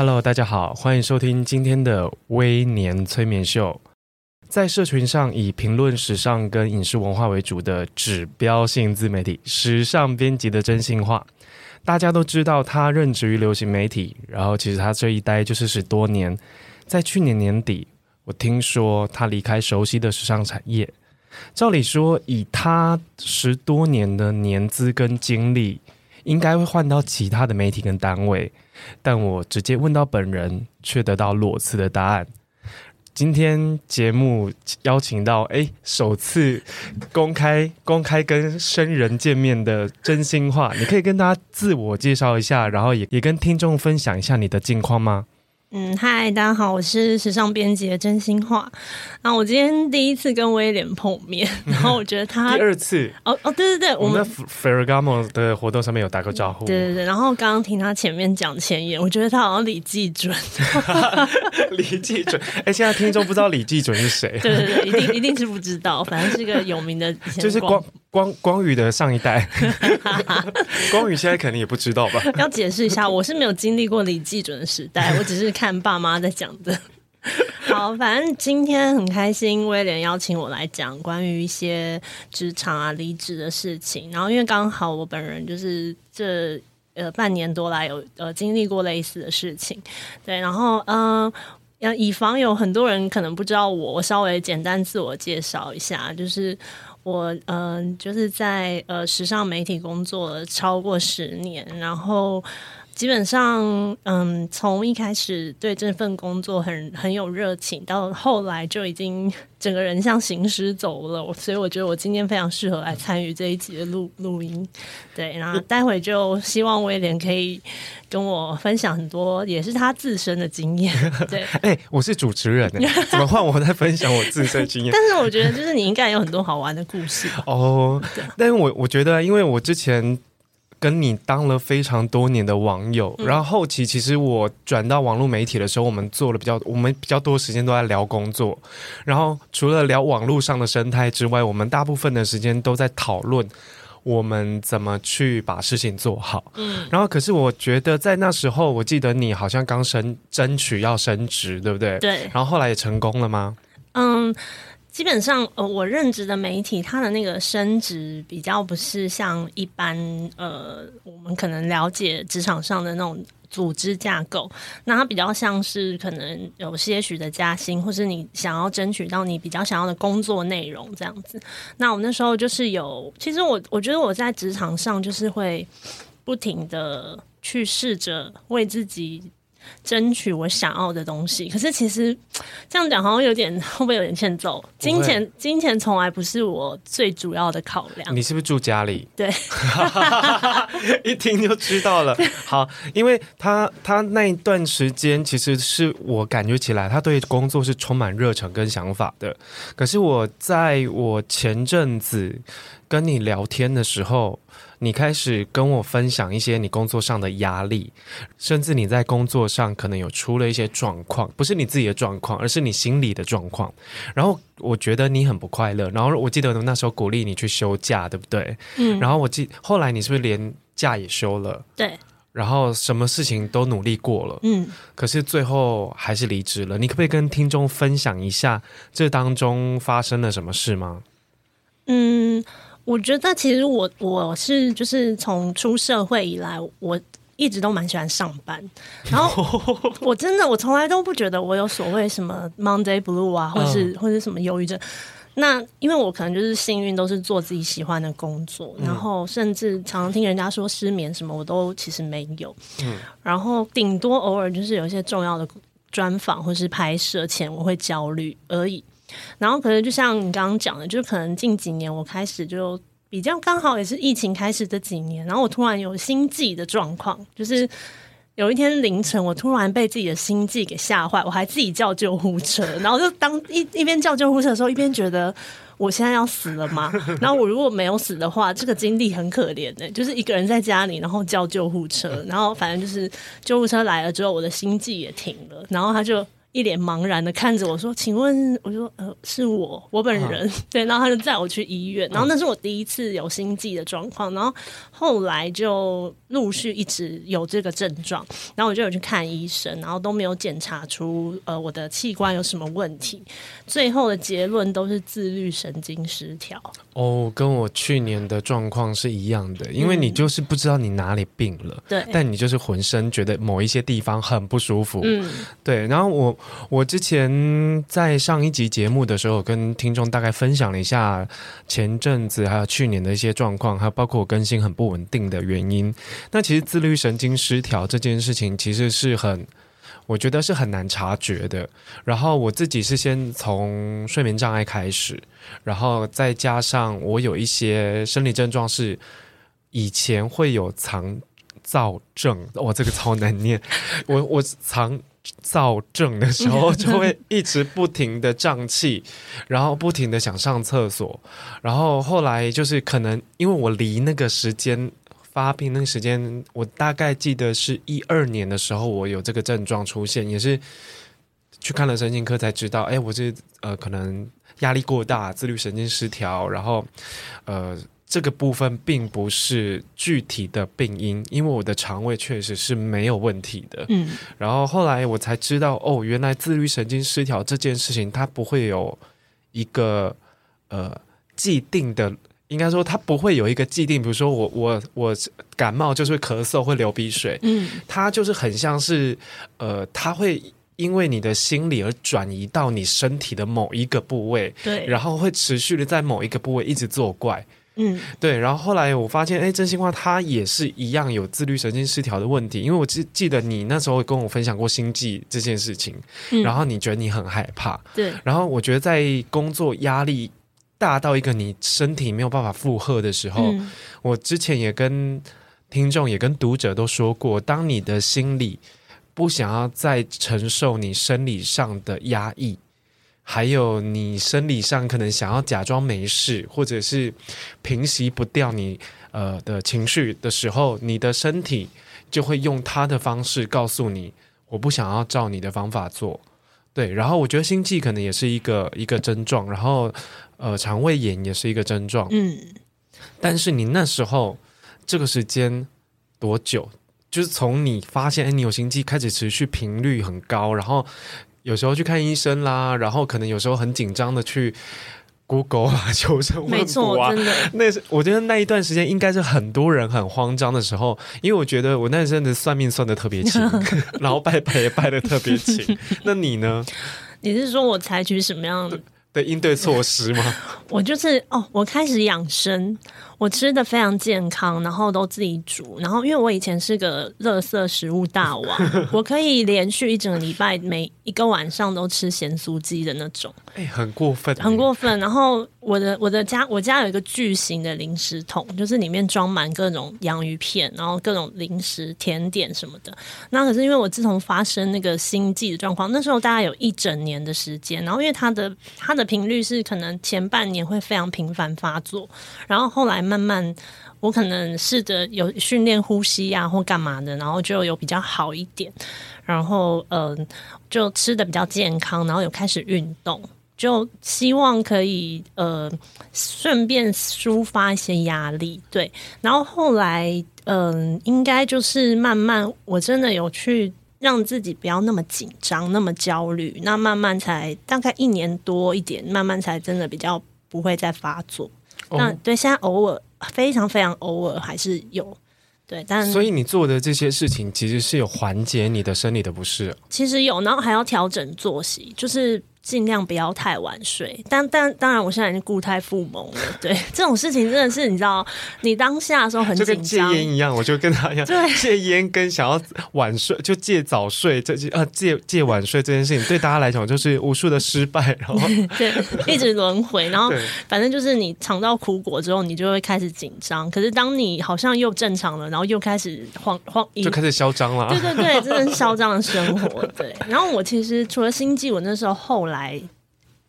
Hello，大家好，欢迎收听今天的微年催眠秀。在社群上以评论时尚跟影视文化为主的指标性自媒体“时尚编辑”的真心话，大家都知道他任职于流行媒体，然后其实他这一待就是十多年。在去年年底，我听说他离开熟悉的时尚产业。照理说，以他十多年的年资跟经历，应该会换到其他的媒体跟单位。但我直接问到本人，却得到裸辞的答案。今天节目邀请到，哎，首次公开公开跟生人见面的真心话，你可以跟大家自我介绍一下，然后也也跟听众分享一下你的近况吗？嗯，嗨，大家好，我是时尚编辑的真心话。然后我今天第一次跟威廉碰面，然后我觉得他 第二次哦哦，对对对，我们在 Ferragamo 的活动上面有打过招呼，对对对。然后刚刚听他前面讲前言，我觉得他好像李济准，李济准。哎，现在听众不知道李济准是谁？对对对，一定一定是不知道，反正是一个有名的，就是光光光宇的上一代。光宇现在肯定也不知道吧？要解释一下，我是没有经历过李季准的时代，我只是。看爸妈在讲的，好，反正今天很开心，威廉邀请我来讲关于一些职场啊、离职的事情。然后因为刚好我本人就是这呃半年多来有呃经历过类似的事情，对，然后嗯，要、呃、以防有很多人可能不知道我，我稍微简单自我介绍一下，就是我嗯、就是在呃时尚媒体工作了超过十年，然后。基本上，嗯，从一开始对这份工作很很有热情，到后来就已经 整个人像行尸走了。所以我觉得我今天非常适合来参与这一集的录录音。对，然后待会就希望威廉可以跟我分享很多，也是他自身的经验。对，哎、欸，我是主持人，怎么换我在分享我自身经验？但是我觉得，就是你应该有很多好玩的故事哦。但是我我觉得，因为我之前。跟你当了非常多年的网友，然后后期其实我转到网络媒体的时候，我们做了比较，我们比较多时间都在聊工作，然后除了聊网络上的生态之外，我们大部分的时间都在讨论我们怎么去把事情做好。嗯，然后可是我觉得在那时候，我记得你好像刚升争取要升职，对不对？对。然后后来也成功了吗？嗯。基本上，呃，我任职的媒体，它的那个升职比较不是像一般，呃，我们可能了解职场上的那种组织架构，那它比较像是可能有些许的加薪，或是你想要争取到你比较想要的工作内容这样子。那我那时候就是有，其实我我觉得我在职场上就是会不停的去试着为自己。争取我想要的东西，可是其实 这样讲好像有点 会不会有点欠揍？金钱金钱从来不是我最主要的考量。你是不是住家里？对，一听就知道了。好，因为他他那一段时间，其实是我感觉起来，他对工作是充满热忱跟想法的。可是我在我前阵子跟你聊天的时候。你开始跟我分享一些你工作上的压力，甚至你在工作上可能有出了一些状况，不是你自己的状况，而是你心里的状况。然后我觉得你很不快乐。然后我记得那时候鼓励你去休假，对不对？嗯。然后我记后来你是不是连假也休了？对。然后什么事情都努力过了，嗯。可是最后还是离职了。你可不可以跟听众分享一下这当中发生了什么事吗？嗯。我觉得其实我我是就是从出社会以来，我一直都蛮喜欢上班。然后 我真的我从来都不觉得我有所谓什么 Monday Blue 啊，或是或是什么忧郁症。那因为我可能就是幸运，都是做自己喜欢的工作，然后甚至常常听人家说失眠什么，我都其实没有。嗯，然后顶多偶尔就是有一些重要的专访或是拍摄前，我会焦虑而已。然后可能就像你刚刚讲的，就可能近几年我开始就比较刚好也是疫情开始这几年，然后我突然有心悸的状况，就是有一天凌晨，我突然被自己的心悸给吓坏，我还自己叫救护车，然后就当一一边叫救护车的时候，一边觉得我现在要死了吗？然后我如果没有死的话，这个经历很可怜的、就是一个人在家里，然后叫救护车，然后反正就是救护车来了之后，我的心悸也停了，然后他就。一脸茫然的看着我说：“请问，我说呃，是我，我本人、啊、对。”然后他就载我去医院，然后那是我第一次有心悸的状况，然后后来就陆续一直有这个症状，然后我就有去看医生，然后都没有检查出呃我的器官有什么问题，最后的结论都是自律神经失调。哦，跟我去年的状况是一样的，因为你就是不知道你哪里病了，嗯、对，但你就是浑身觉得某一些地方很不舒服，嗯，对，然后我。我之前在上一集节目的时候，跟听众大概分享了一下前阵子还有去年的一些状况，还有包括我更新很不稳定的原因。那其实自律神经失调这件事情，其实是很，我觉得是很难察觉的。然后我自己是先从睡眠障碍开始，然后再加上我有一些生理症状是以前会有肠躁症，哇，这个超难念，我我肠。躁症的时候，就会一直不停的胀气，然后不停的想上厕所，然后后来就是可能因为我离那个时间发病那个时间，我大概记得是一二年的时候，我有这个症状出现，也是去看了神经科才知道，哎，我是呃可能压力过大，自律神经失调，然后呃。这个部分并不是具体的病因，因为我的肠胃确实是没有问题的。嗯，然后后来我才知道，哦，原来自律神经失调这件事情，它不会有一个呃既定的，应该说它不会有一个既定，比如说我我我感冒就是会咳嗽会流鼻水，嗯，它就是很像是呃，它会因为你的心理而转移到你身体的某一个部位，对，然后会持续的在某一个部位一直作怪。嗯，对，然后后来我发现，哎，真心话，他也是一样有自律神经失调的问题。因为我记记得你那时候跟我分享过心悸这件事情，嗯，然后你觉得你很害怕，对，然后我觉得在工作压力大到一个你身体没有办法负荷的时候，嗯，我之前也跟听众也跟读者都说过，当你的心理不想要再承受你生理上的压抑。还有你生理上可能想要假装没事，或者是平息不掉你呃的情绪的时候，你的身体就会用它的方式告诉你，我不想要照你的方法做。对，然后我觉得心悸可能也是一个一个症状，然后呃肠胃炎也是一个症状。嗯，但是你那时候这个时间多久？就是从你发现哎你有心悸开始持续频率很高，然后。有时候去看医生啦，然后可能有时候很紧张的去 Google 啊，求生问卜啊。那是我觉得那一段时间应该是很多人很慌张的时候，因为我觉得我那阵子算命算的特别勤，然后拜拜也拜的特别勤。那你呢？你是说我采取什么样的的应对措施吗？我就是哦，我开始养生。我吃的非常健康，然后都自己煮，然后因为我以前是个垃圾食物大王，我可以连续一整个礼拜每一个晚上都吃咸酥鸡的那种，哎，很过分，很过分。然后我的我的家我家有一个巨型的零食桶，就是里面装满各种洋芋片，然后各种零食、甜点什么的。那可是因为我自从发生那个心悸的状况，那时候大概有一整年的时间，然后因为它的它的频率是可能前半年会非常频繁发作，然后后来。慢慢，我可能试着有训练呼吸呀、啊，或干嘛的，然后就有比较好一点。然后，嗯、就吃的比较健康，然后有开始运动，就希望可以呃顺便抒发一些压力。对，然后后来，嗯、应该就是慢慢，我真的有去让自己不要那么紧张，那么焦虑。那慢慢才大概一年多一点，慢慢才真的比较不会再发作。那对，现在偶尔非常非常偶尔还是有，对，但所以你做的这些事情其实是有缓解你的生理的不适，其实有，然后还要调整作息，就是尽量不要太晚睡，但但当然，我现在已经固态复萌了。对这种事情，真的是你知道，你当下的时候很紧张，就跟戒烟一样，我就跟他一样，对，戒烟跟想要晚睡就戒早睡，这呃戒戒晚睡这件事情，对大家来讲就是无数的失败，然后 对一直轮回，然后反正就是你尝到苦果之后，你就会开始紧张。可是当你好像又正常了，然后又开始慌慌，就开始嚣张了。对对对，真的是嚣张的生活。对，然后我其实除了心悸，我那时候后来。来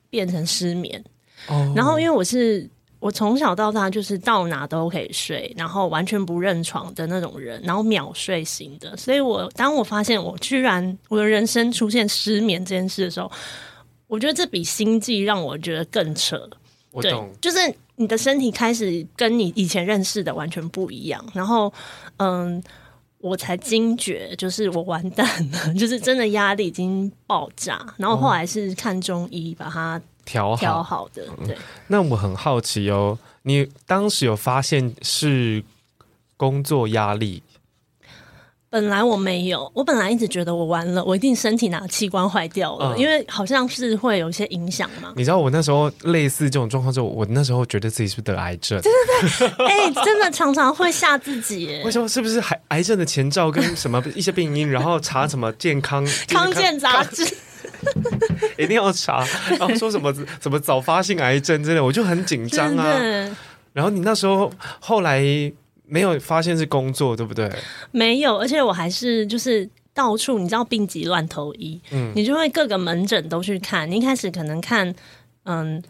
变成失眠，oh. 然后因为我是我从小到大就是到哪都可以睡，然后完全不认床的那种人，然后秒睡型的，所以我当我发现我居然我的人生出现失眠这件事的时候，我觉得这比心悸让我觉得更扯。我懂，对，就是你的身体开始跟你以前认识的完全不一样，然后嗯。我才惊觉，就是我完蛋了，就是真的压力已经爆炸。然后后来是看中医把它调好调好的。对，那我很好奇哦，你当时有发现是工作压力？本来我没有，我本来一直觉得我完了，我一定身体哪个器官坏掉了，嗯，因为好像是会有一些影响嘛。你知道我那时候类似这种状况之后，我那时候觉得自己是不是得癌症？对对对，哎、欸，真的常常会吓自己。为什么？是不是癌癌症的前兆跟什么一些病因？然后查什么健康康健杂志，一定要查。然后说什么什么早发性癌症之类，我就很紧张啊。然后你那时候后来。没有发现是工作，对不对？没有，而且我还是就是到处，你知道病急乱投医，嗯，你就会各个门诊都去看。你一开始可能看，嗯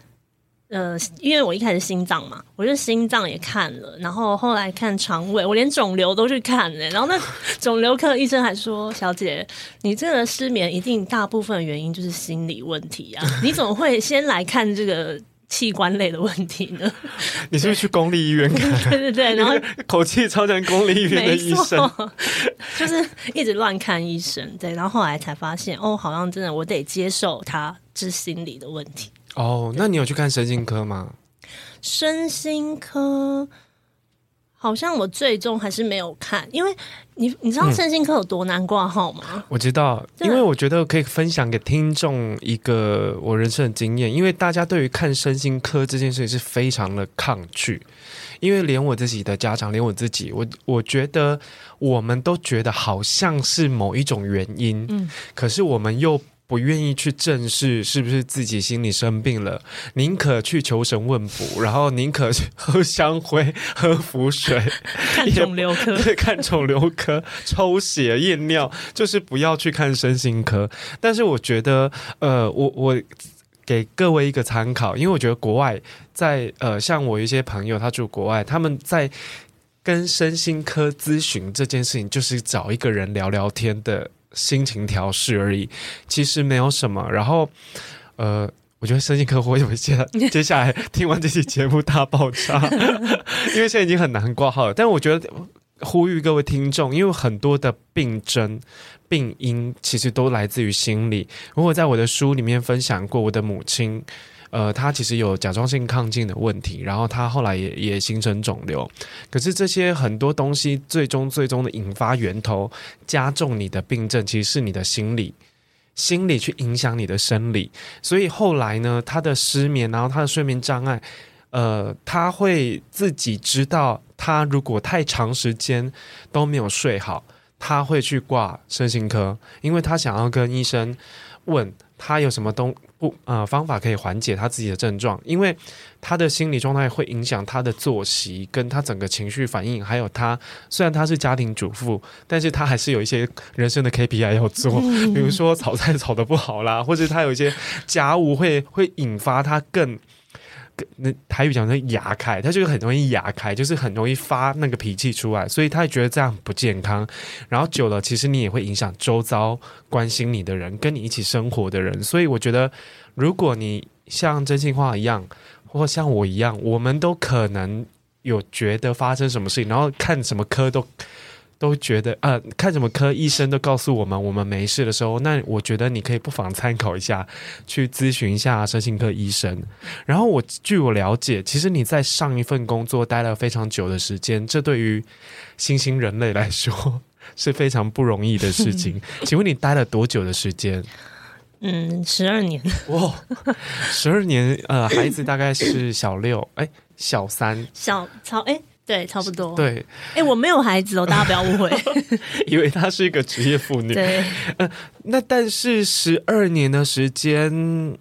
呃，因为我一开始心脏嘛，我就心脏也看了，然后后来看肠胃，我连肿瘤都去看了。然后那肿瘤科医生还说：“小姐，你这个失眠一定大部分原因就是心理问题啊，你怎么会先来看这个？”器官类的问题呢？你是不是去公立医院看？对 对对，然后口气超像公立医院的医生，就是一直乱看医生。对，然后后来才发现，哦，好像真的我得接受他治心理的问题。哦，那你有去看神经科吗？身心科。好像我最终还是没有看，因为你你知道身心科有多难挂号吗？嗯，我知道，因为我觉得可以分享给听众一个我人生的经验，因为大家对于看身心科这件事情是非常的抗拒，因为连我自己的家长，连我自己，我我觉得我们都觉得好像是某一种原因，嗯，可是我们又。不愿意去正视是不是自己心里生病了，宁可去求神问卜，然后宁可去喝香灰、喝符水，看肿瘤科，对，看肿瘤科，抽血验尿，就是不要去看身心科。但是我觉得，呃，我我给各位一个参考，因为我觉得国外在呃，像我一些朋友他住国外，他们在跟身心科咨询这件事情，就是找一个人聊聊天的。心情调试而已，其实没有什么。然后，呃，我觉得身心科会有一些 接下来听完这期节目大爆炸？因为现在已经很难挂号了。但我觉得呼吁各位听众，因为很多的病症、病因其实都来自于心理。如果在我的书里面分享过，我的母亲。呃，他其实有甲状腺亢进的问题，然后他后来也也形成肿瘤。可是这些很多东西，最终最终的引发源头，加重你的病症，其实是你的心理，心理去影响你的生理。所以后来呢，他的失眠，然后他的睡眠障碍，呃，他会自己知道，他如果太长时间都没有睡好，他会去挂身心科，因为他想要跟医生问他有什么东。不，呃，方法可以缓解他自己的症状，因为他的心理状态会影响他的作息，跟他整个情绪反应，还有他虽然他是家庭主妇，但是他还是有一些人生的 KPI 要做，比如说炒菜炒的不好啦，或者他有一些家务会会引发他更。那台语讲成牙开，他就很容易牙开，就是很容易发那个脾气出来，所以他也觉得这样不健康。然后久了，其实你也会影响周遭关心你的人，跟你一起生活的人。所以我觉得，如果你像真心话一样，或像我一样，我们都可能有觉得发生什么事情，然后看什么科都。都觉得呃，看什么科，医生都告诉我们我们没事的时候，那我觉得你可以不妨参考一下，去咨询一下身心科医生。然后我据我了解，其实你在上一份工作待了非常久的时间，这对于新兴人类来说 是非常不容易的事情。请问你待了多久的时间？嗯，十二年。哇，十二年，呃，孩子大概是小六，哎，小三，小超，哎，对，差不多。对，哎，我没有孩子哦，大家不要误会，以为她是一个职业妇女。对，呃，那但是十二年的时间，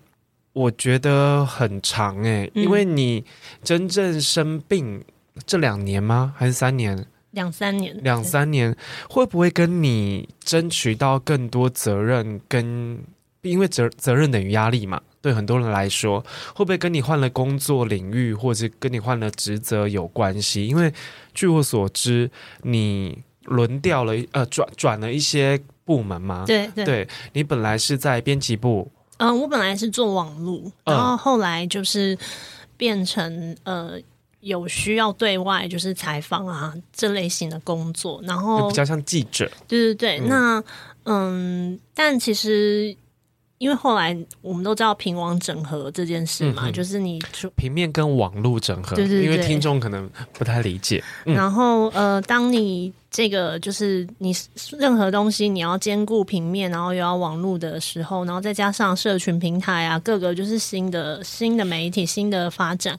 我觉得很长哎，因为你真正生病这两年吗？还是三年？两三年，两三年，会不会跟你争取到更多责任？跟因为责责任等于压力嘛，对很多人来说，会不会跟你换了工作领域，或者跟你换了职责有关系？因为据我所知，你轮调了，呃，转转了一些部门嘛。对对，对，你本来是在编辑部，嗯，我本来是做网络，然后后来就是变成呃。有需要对外就是采访啊这类型的工作，然后比较像记者。对对对，嗯那嗯，但其实因为后来我们都知道平网整合这件事嘛，嗯、就是你平面跟网络整合，对对对，因为听众可能不太理解。嗯、然后呃，当你这个就是你任何东西你要兼顾平面，然后又要网络的时候，然后再加上社群平台啊，各个就是新的新的媒体新的发展。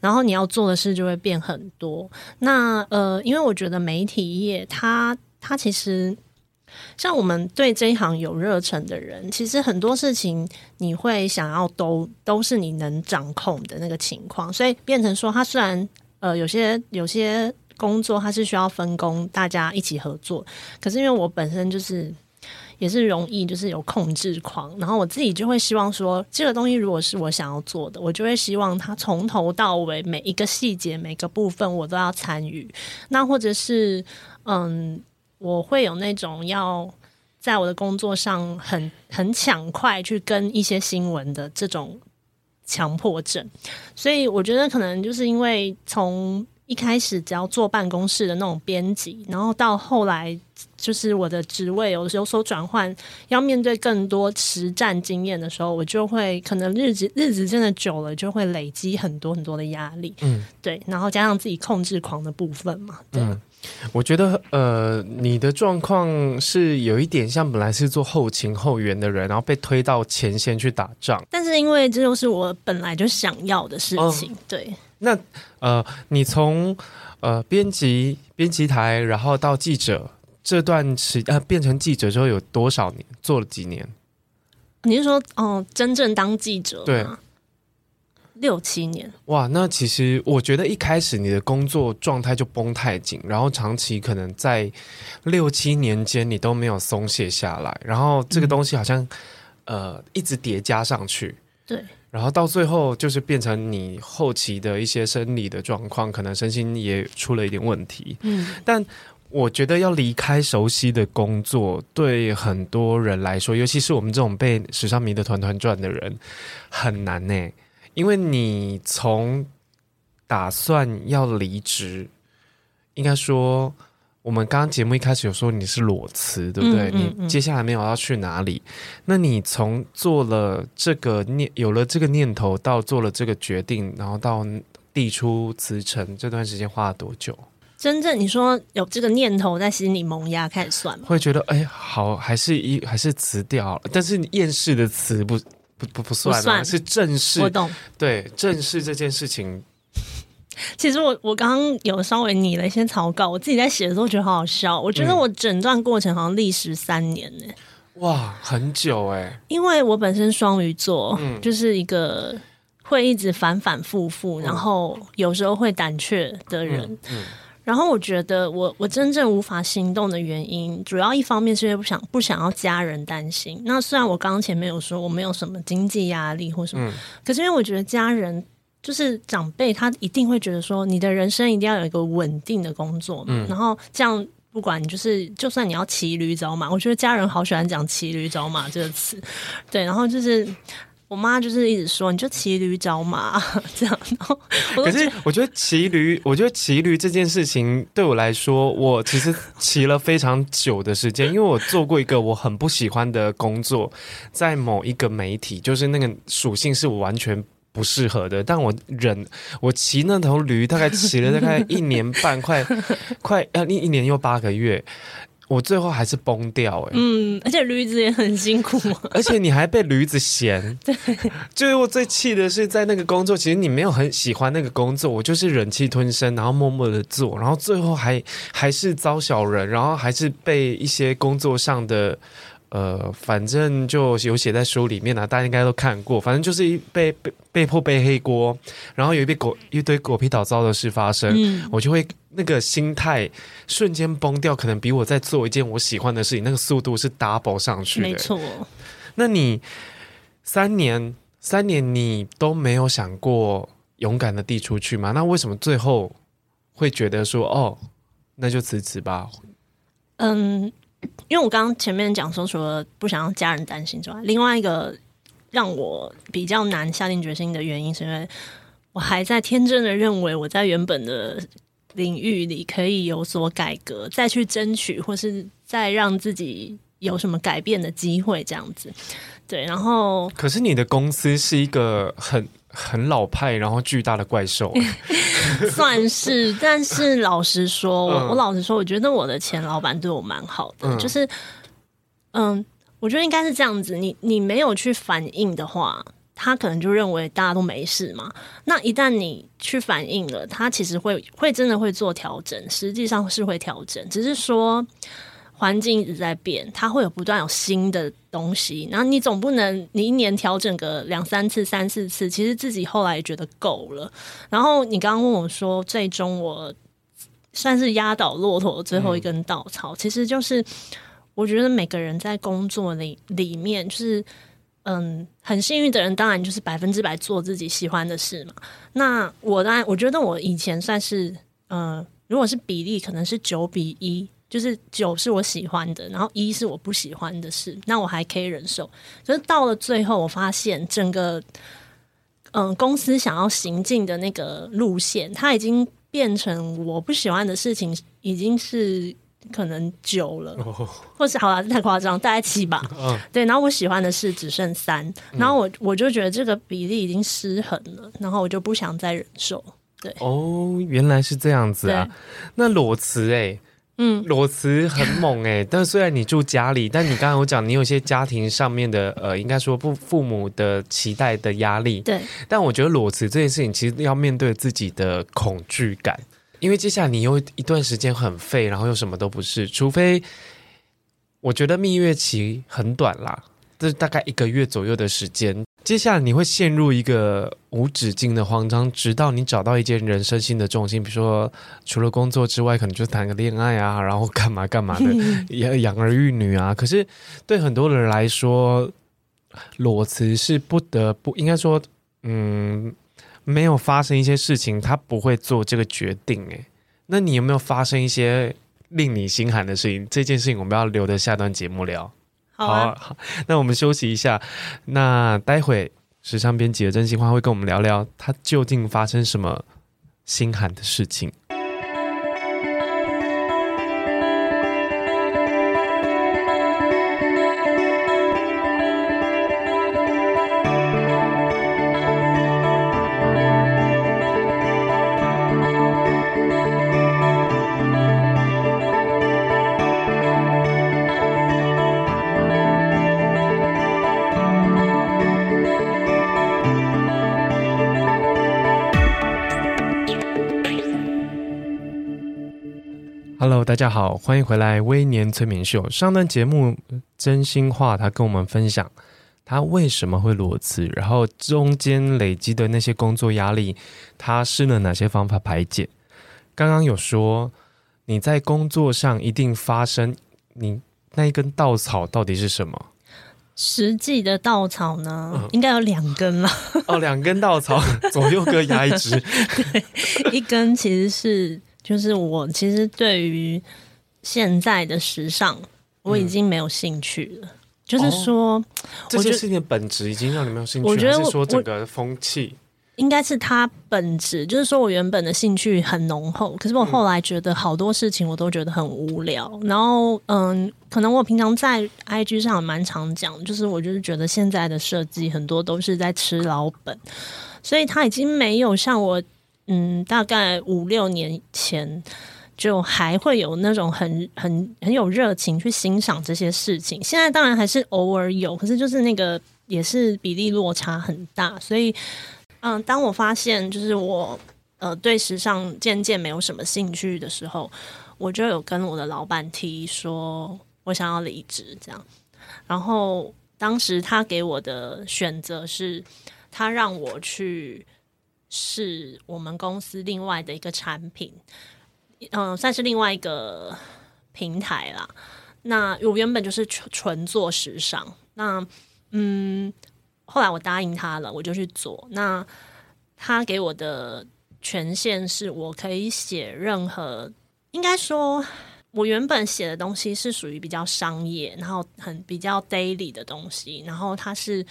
然后你要做的事就会变很多。那呃，因为我觉得媒体业它它其实像我们对这一行有热忱的人，其实很多事情你会想要都都是你能掌控的那个情况，所以变成说，他虽然呃有些有些工作他是需要分工，大家一起合作，可是因为我本身就是。也是容易，就是有控制狂，然后我自己就会希望说，这个东西如果是我想要做的，我就会希望它从头到尾每一个细节、每个部分我都要参与。那或者是，嗯，我会有那种要在我的工作上很很抢快去跟一些新闻的这种强迫症，所以我觉得可能就是因为从。一开始只要坐办公室的那种编辑，然后到后来就是我的职位有有所转换，要面对更多实战经验的时候，我就会可能日子日子真的久了，就会累积很多很多的压力。嗯，对，然后加上自己控制狂的部分嘛。对，嗯，我觉得呃，你的状况是有一点像本来是做后勤后援的人，然后被推到前线去打仗。但是因为这就是我本来就想要的事情，哦，对。那呃，你从呃编辑编辑台，然后到记者这段时呃变成记者之后有多少年？做了几年？你是说哦，真正当记者？对，六七年。哇，那其实我觉得一开始你的工作状态就绷太紧，然后长期可能在六七年间你都没有松懈下来，然后这个东西好像、嗯、呃一直叠加上去。对。然后到最后就是变成你后期的一些生理的状况，可能身心也出了一点问题。嗯，但我觉得要离开熟悉的工作，对很多人来说，尤其是我们这种被时尚迷得团团转的人，很难呢。因为你从打算要离职，应该说。我们刚刚节目一开始有说你是裸辞，对不对？你接下来没有要去哪里？那你从做了这个念，有了这个念头，到做了这个决定，然后到递出辞呈，这段时间花了多久？真正你说有这个念头在心里萌芽开始算吗？会觉得哎，好，还是一还是辞掉了？但是你厌世的辞不不不不算，不算是正式。我懂。对，正式这件事情。其实我我刚刚有稍微拟了一些草稿，我自己在写的时候觉得好好笑。我觉得我整段过程好像历时三年呢、欸，哇，很久哎、欸。因为我本身双鱼座，嗯，就是一个会一直反反复复，然后有时候会胆怯的人。然后我觉得我我真正无法行动的原因，主要一方面是因为不想不想要家人担心。那虽然我刚刚前面有说我没有什么经济压力或什么，嗯、可是因为我觉得家人。就是长辈，他一定会觉得说，你的人生一定要有一个稳定的工作。嗯、然后这样，不管你就是，就算你要骑驴找马，我觉得家人好喜欢讲骑驴找马这个词。对，然后就是我妈就是一直说，你就骑驴找马 这样。然后可是我觉得骑驴，我觉得骑驴这件事情对我来说，我其实骑了非常久的时间，因为我做过一个我很不喜欢的工作，在某一个媒体，就是那个属性是我完全。不适合的，但我忍，我骑那头驴大概骑了大概一年半，快快呃一一年又八个月，我最后还是崩掉哎、欸，嗯，而且驴子也很辛苦，而且你还被驴子嫌。对，就是我最气的是在那个工作，其实你没有很喜欢那个工作，我就是忍气吞声，然后默默的做，然后最后还还是遭小人，然后还是被一些工作上的。呃，反正就有写在书里面啊，大家应该都看过。反正就是一被被被迫背黑锅，然后有一堆狗一堆狗屁倒灶的事发生，嗯，我就会那个心态瞬间崩掉，可能比我在做一件我喜欢的事情那个速度是 double 上去的。没错。那你三年三年你都没有想过勇敢的递出去吗？那为什么最后会觉得说哦，那就辞职吧？嗯。因为我刚刚前面讲说，除了不想让家人担心之外，另外一个让我比较难下定决心的原因，是因为我还在天真的认为我在原本的领域里可以有所改革，再去争取，或是再让自己有什么改变的机会，这样子。对，然后可是你的公司是一个很。很老派，然后巨大的怪兽，算是。但是老实说，我、嗯、我老实说，我觉得我的前老板对我蛮好的，嗯、就是，嗯，我觉得应该是这样子。你你没有去反应的话，他可能就认为大家都没事嘛。那一旦你去反应了，他其实会会真的会做调整，实际上是会调整，只是说。环境一直在变，它会有不断有新的东西，然后你总不能你一年调整个两三次、三四次，其实自己后来也觉得够了。然后你刚刚问我说，最终我算是压倒骆驼最后一根稻草，其实就是我觉得每个人在工作里里面，就是嗯，很幸运的人，当然就是百分之百做自己喜欢的事嘛。那我当然，我觉得我以前算是嗯，如果是比例，可能是九比一。就是九是我喜欢的，然后一是我不喜欢的事，那我还可以忍受。可是到了最后，我发现整个嗯公司想要行进的那个路线，它已经变成我不喜欢的事情，已经是可能九了，哦、或是好了太夸张，大概七吧。嗯、对，然后我喜欢的事只剩三，然后我我就觉得这个比例已经失衡了，然后我就不想再忍受。对，哦，原来是这样子啊，那裸辞哎、欸。嗯，裸辞很猛哎、欸，但虽然你住家里，但你刚刚有讲你有些家庭上面的呃，应该说不父母的期待的压力。对，但我觉得裸辞这件事情其实要面对自己的恐惧感，因为接下来你有一段时间很废，然后又什么都不是，除非我觉得蜜月期很短啦，这是大概一个月左右的时间。接下来你会陷入一个无止境的慌张，直到你找到一件人生新的重心，比如说除了工作之外，可能就谈个恋爱啊，然后干嘛干嘛的，养 养儿育女啊。可是对很多人来说，裸辞是不得不，应该说，嗯，没有发生一些事情，他不会做这个决定。诶，那你有没有发生一些令你心寒的事情？这件事情我们要留着下段节目聊。好，好，那我们休息一下。那待会时尚编辑的真心话会跟我们聊聊，他究竟发生什么心寒的事情。大家好，欢迎回来《微年催眠秀》。上段节目真心话，他跟我们分享他为什么会裸辞，然后中间累积的那些工作压力，他试了哪些方法排解。刚刚有说你在工作上一定发生，你那一根稻草到底是什么？实际的稻草呢，嗯、应该有两根了。哦，两根稻草，左右各压一支。对，一根其实是。就是我其实对于现在的时尚，我已经没有兴趣了。嗯、就是说，哦、这件事情的本质已经让你没有兴趣。我觉得是说整个风气应该是它本质，就是说我原本的兴趣很浓厚，可是我后来觉得好多事情我都觉得很无聊。嗯、然后，嗯，可能我平常在 IG 上蛮常讲，就是我就是觉得现在的设计很多都是在吃老本，所以他已经没有像我。嗯，大概五六年前就还会有那种很很很有热情去欣赏这些事情。现在当然还是偶尔有，可是就是那个也是比例落差很大。所以，嗯，当我发现就是我呃对时尚渐渐没有什么兴趣的时候，我就有跟我的老板提说我想要离职，这样。然后当时他给我的选择是，他让我去是我们公司另外的一个产品。嗯，算是另外一个平台啦。那我原本就是纯纯做时尚。那嗯，后来我答应他了，我就去做。那他给我的权限是我可以写任何，应该说，我原本写的东西是属于比较商业，然后很比较 daily 的东西，然后它是。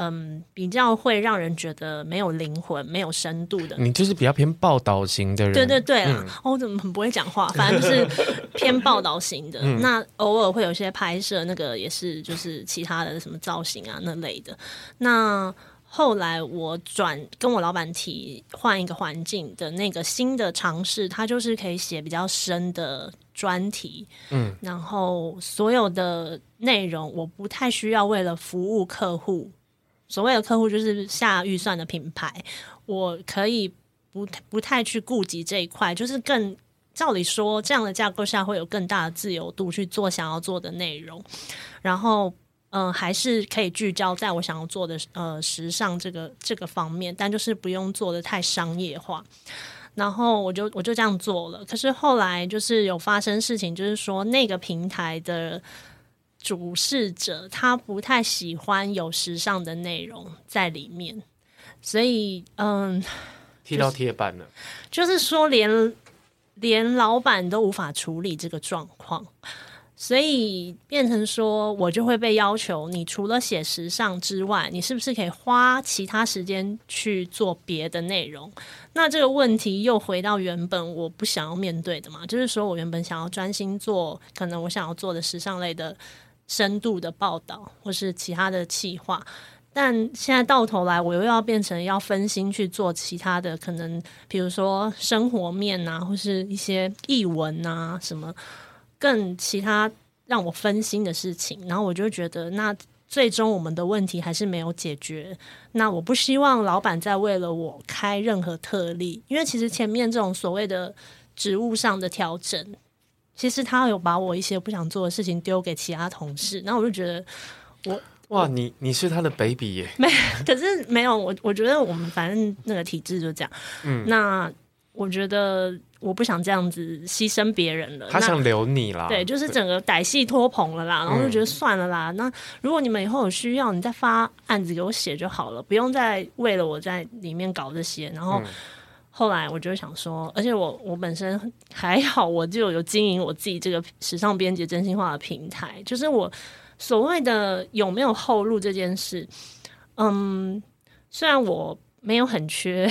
嗯，比较会让人觉得没有灵魂、没有深度的。你就是比较偏报道型的人。对对对啦，我、嗯哦、怎么很不会讲话？反正就是偏报道型的。嗯、那偶尔会有些拍摄，那个也是就是其他的什么造型啊那类的。那后来我转跟我老板提换一个环境的那个新的尝试，他就是可以写比较深的专题。嗯，然后所有的内容我不太需要为了服务客户。所谓的客户就是下预算的品牌，我可以不不太去顾及这一块，就是更照理说，这样的架构下会有更大的自由度去做想要做的内容，然后嗯、还是可以聚焦在我想要做的呃时尚这个这个方面，但就是不用做得太商业化，然后我就我就这样做了。可是后来就是有发生事情，就是说那个平台的。主事者他不太喜欢有时尚的内容在里面，所以嗯，踢到铁板了。就是说，连连老板都无法处理这个状况，所以变成说我就会被要求，你除了写时尚之外，你是不是可以花其他时间去做别的内容？那这个问题又回到原本我不想要面对的嘛，就是说我原本想要专心做，可能我想要做的时尚类的。深度的报道或是其他的企划，但现在到头来，我又要变成要分心去做其他的，可能比如说生活面啊，或是一些译文啊，什么更其他让我分心的事情。然后我就觉得，那最终我们的问题还是没有解决。那我不希望老板再为了我开任何特例，因为其实前面这种所谓的职务上的调整。其实他有把我一些不想做的事情丢给其他同事，然后我就觉得我哇，你你是他的 baby 耶？没，可是没有我，我觉得我们反正那个体制就这样。嗯，那我觉得我不想这样子牺牲别人了。他想留你啦，对，就是整个歹戏拖棚了啦，然后就觉得算了啦。嗯、那如果你们以后有需要，你再发案子给我写就好了，不用再为了我在里面搞这些，然后。嗯后来我就想说，而且我我本身还好，我就有经营我自己这个时尚编辑真心话的平台。就是我所谓的有没有后路这件事，嗯，虽然我没有很缺。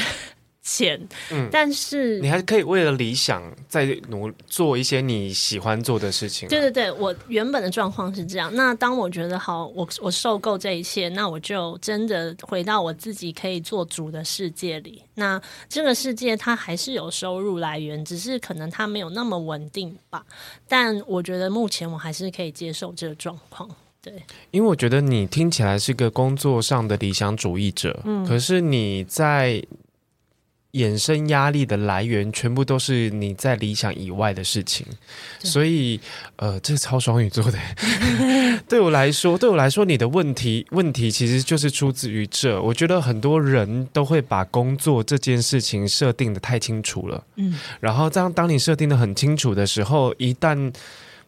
钱，嗯，但是你还可以为了理想再努做一些你喜欢做的事情。对对对，我原本的状况是这样。那当我觉得好，我我受够这一切，那我就真的回到我自己可以做主的世界里。那这个世界它还是有收入来源，只是可能它没有那么稳定吧。但我觉得目前我还是可以接受这个状况。对，因为我觉得你听起来是个工作上的理想主义者，嗯，可是你在。衍生压力的来源全部都是你在理想以外的事情，所以呃，这是超双鱼座的。对我来说，对我来说，你的问题问题其实就是出自于这。我觉得很多人都会把工作这件事情设定的太清楚了，嗯，然后这样当你设定的很清楚的时候，一旦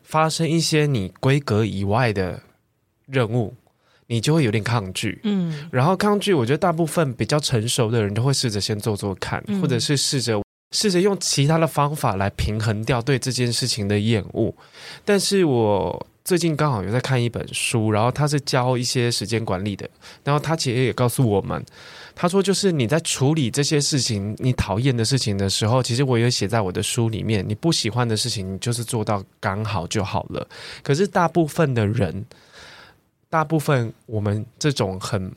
发生一些你规格以外的任务。你就会有点抗拒，嗯，然后抗拒，我觉得大部分比较成熟的人都会试着先做做看，嗯、或者是试着试着用其他的方法来平衡掉对这件事情的厌恶。但是我最近刚好有在看一本书，然后他是教一些时间管理的，然后他其实也告诉我们，他说就是你在处理这些事情，你讨厌的事情的时候，其实我也写在我的书里面，你不喜欢的事情，你就是做到刚好就好了。可是大部分的人。大部分我们这种很